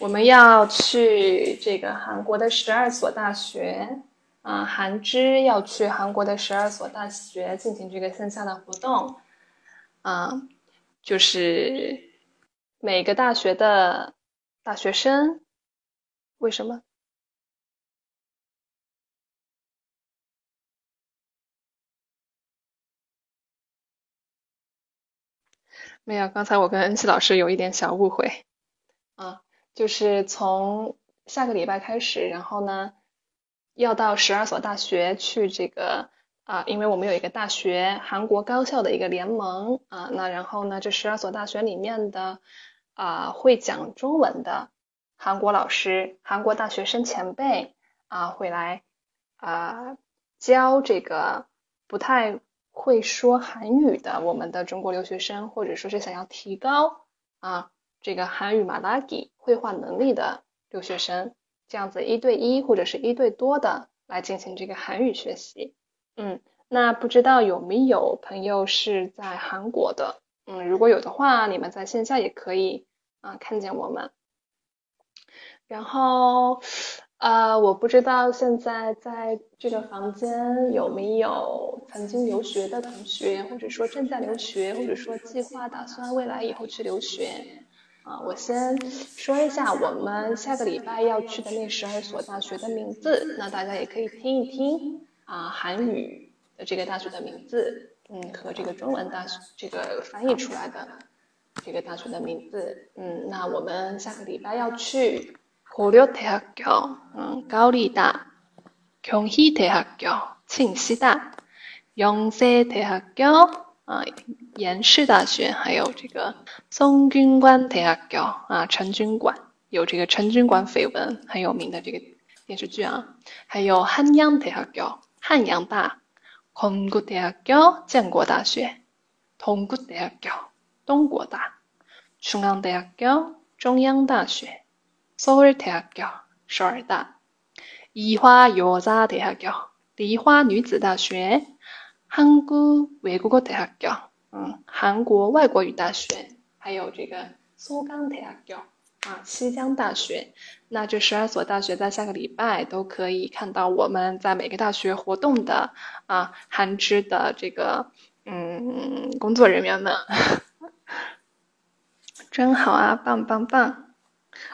我们要去这个韩国的十二所大学，啊，韩之要去韩国的十二所大学进行这个线下的活动，啊，就是每个大学的大学生，为什么？没有，刚才我跟恩熙老师有一点小误会，啊，就是从下个礼拜开始，然后呢，要到十二所大学去这个啊，因为我们有一个大学，韩国高校的一个联盟啊，那然后呢，这十二所大学里面的啊会讲中文的韩国老师、韩国大学生前辈啊会来啊教这个不太会说韩语的我们的中国留学生，或者说是想要提高啊这个韩语马拉吉绘画能力的留学生，这样子一对一或者是一对多的来进行这个韩语学习。嗯，那不知道有没有朋友是在韩国的？嗯，如果有的话，你们在线下也可以啊看见我们。然后呃，我不知道现在在这个房间有没有曾经留学的同学，或者说正在留学，或者说计划打算未来以后去留学。啊，我先说一下我们下个礼拜要去的那十二所大学的名字，那大家也可以听一听。啊，韩语的这个大学的名字，嗯，和这个中文大学这个翻译出来的这个大学的名字，嗯，那我们下个礼拜要去고려대학 교， 嗯，高丽大，경희대학 교， 庆熙大，영세대학 교， 啊， 延世大学，还有这个성균관대학 교， 啊，陈军馆，有这个陈军馆绯闻很有名的这个电视剧啊，还有한양대학 교。 汉阳大、건국대학 교、 建国大学、동국대학 교、 东国大、중앙대학 교、 中央大学、서울대학 교、 首尔大、梨花여자대학 교、 梨花女子大学、한국외국어대학 교、 嗯，韩国外国语大学，还有这个苏甘特亚教啊，西江大学。那这十二所大学在下个礼拜都可以看到我们在每个大学活动的啊，韩知的这个嗯工作人员们，真好啊，棒棒棒！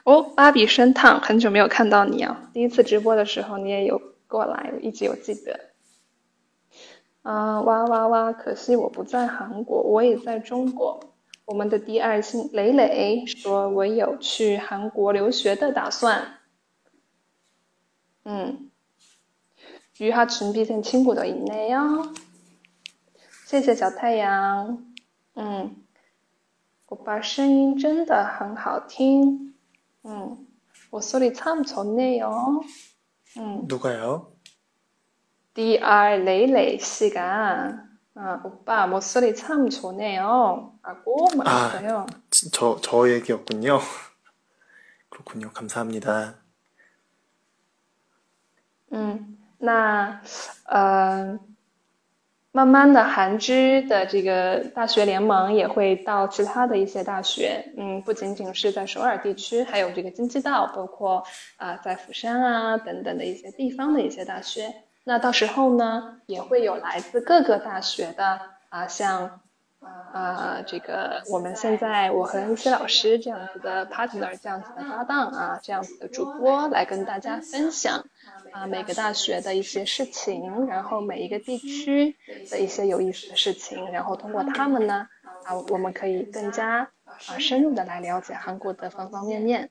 哦，芭比生烫，很久没有看到你啊，第一次直播的时候你也有过来，一直有记得。啊，哇哇哇！可惜我不在韩国，我也在中国。我们的第二星磊磊说：“我有去韩国留学的打算。”嗯，유학준비생친구도있네 요。 谢谢小太阳。嗯，我爸声音真的很好听。嗯，我소리참좋네 요。 嗯。누가 요？ 第二磊磊씨가 아, 오빠 목소리 참 좋네요. 라고 말했어요. 아, 저, 저 얘기였군요. (laughs) 그렇군요. 감사합니다. 음, 那呃，慢慢的韩知的这个大学联盟也会到其他的一些大学，嗯，不仅仅是在首尔地区，还有这个京畿道，包括啊、呃、在釜山啊等等的一些地方的一些大学。 那到时候呢，也会有来自各个大学的啊，像啊这个我们现在我和恩熙老师这样子的 partner，这样子的搭档啊，这样子的主播来跟大家分享啊每个大学的一些事情，然后每一个地区的一些有意思的事情，然后通过他们呢啊，我们可以更加啊深入的来了解韩国的方方面面。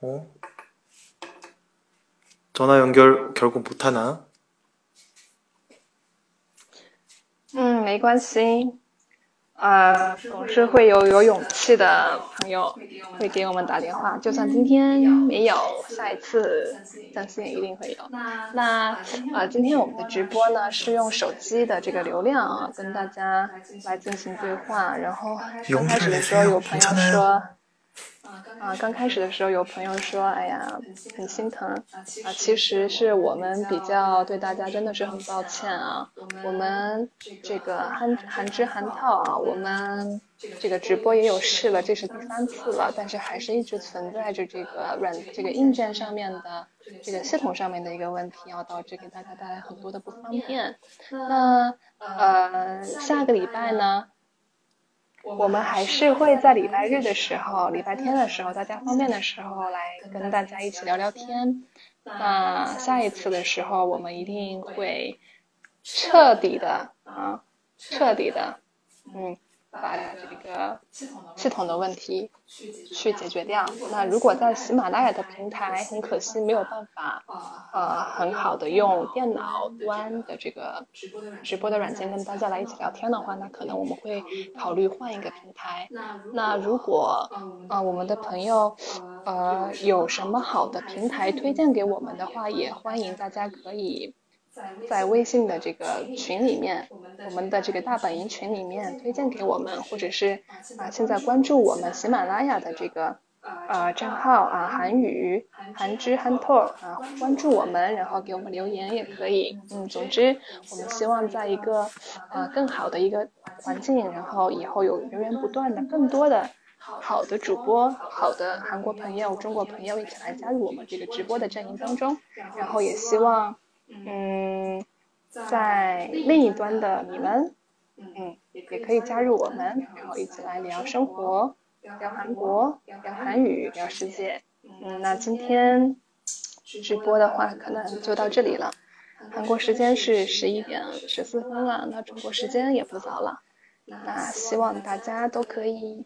어? 전화 연결 결국 못하나? 嗯，没关系。啊，总是会有有勇气的朋友会给我们打电话，就算今天没有，下一次相信一定会有。那啊，今天我们的直播呢是用手机的这个流量啊跟大家来进行对话，然后刚开始的时候有朋友说。 啊，刚开始的时候有朋友说，哎呀，很心疼啊，其实是我们比较对大家真的是很抱歉啊，我们这个韩韩之韩套啊，我们这个直播也有试了，这是第三次了，但是还是一直存在着这个软这个硬件上面的这个系统上面的一个问题，要导致给大家带来很多的不方便。那呃，下个礼拜呢？我们还是会在礼拜日的时候、礼拜天的时候，大家方便的时候来跟大家一起聊聊天。那下一次的时候，我们一定会彻底的啊，彻底的，嗯。把这个系统的问题去解决掉。那如果在喜马拉雅的平台，很可惜没有办法，呃，很好的用电脑端的这个直播的软件跟大家来一起聊天的话，那可能我们会考虑换一个平台。那如果呃我们的朋友呃有什么好的平台推荐给我们的话，也欢迎大家可以。在微信的这个群里面，我们的这个大本营群里面推荐给我们，或者是啊现在关注我们喜马拉雅的这个呃账号啊韩语韩之韩拓啊关注我们，然后给我们留言也可以。嗯，总之我们希望在一个啊更好的一个环境，然后以后有源源不断的更多的好的主播、好的韩国朋友、中国朋友一起来加入我们这个直播的阵营当中，然后也希望。嗯，在另一端的你们，嗯，也可以加入我们，然后一起来聊生活，聊韩国，聊韩语，聊世界。嗯，那今天直播的话，可能就到这里了。韩国时间是十一点十四分了，那中国时间也不早了。那希望大家都可以。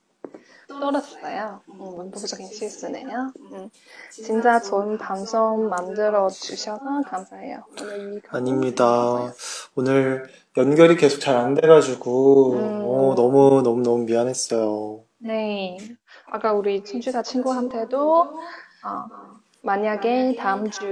떨었어요. 음, 문법적인 실수네요. 음, 진짜 좋은 방송 만들어 주셔서 감사해요. 아닙니다. 오늘 연결이 계속 잘 안 돼가지고 음. 어, 너무 너무 너무 미안했어요. 네. 아까 우리 친주사 친구한테도 어, 만약에 다음 주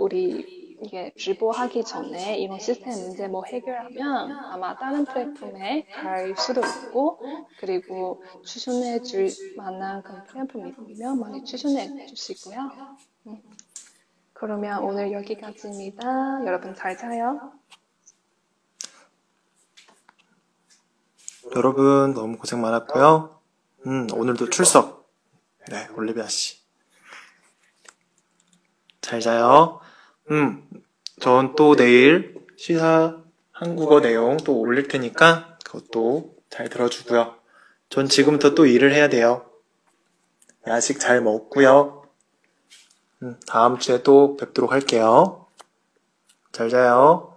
우리 이게直播하기 전에 이런 시스템 문제 뭐 해결하면 아마 다른 플랫폼에 갈 수도 있고 그리고 추천해 줄 만한 그런 플랫폼이 있으면 많이 추천해 주시고요. 음. 그러면 오늘 여기까지입니다. 여러분 잘 자요. 여러분 너무 고생 많았고요. 음, 오늘도 출석. 네, 올리비아 씨. 잘 자요. 음, 전 또 내일 시사 한국어 내용 또 올릴 테니까 그것도 잘 들어주고요. 전 지금부터 또 일을 해야 돼요. 야식 잘 먹고요. 음, 다음 주에 또 뵙도록 할게요. 잘 자요.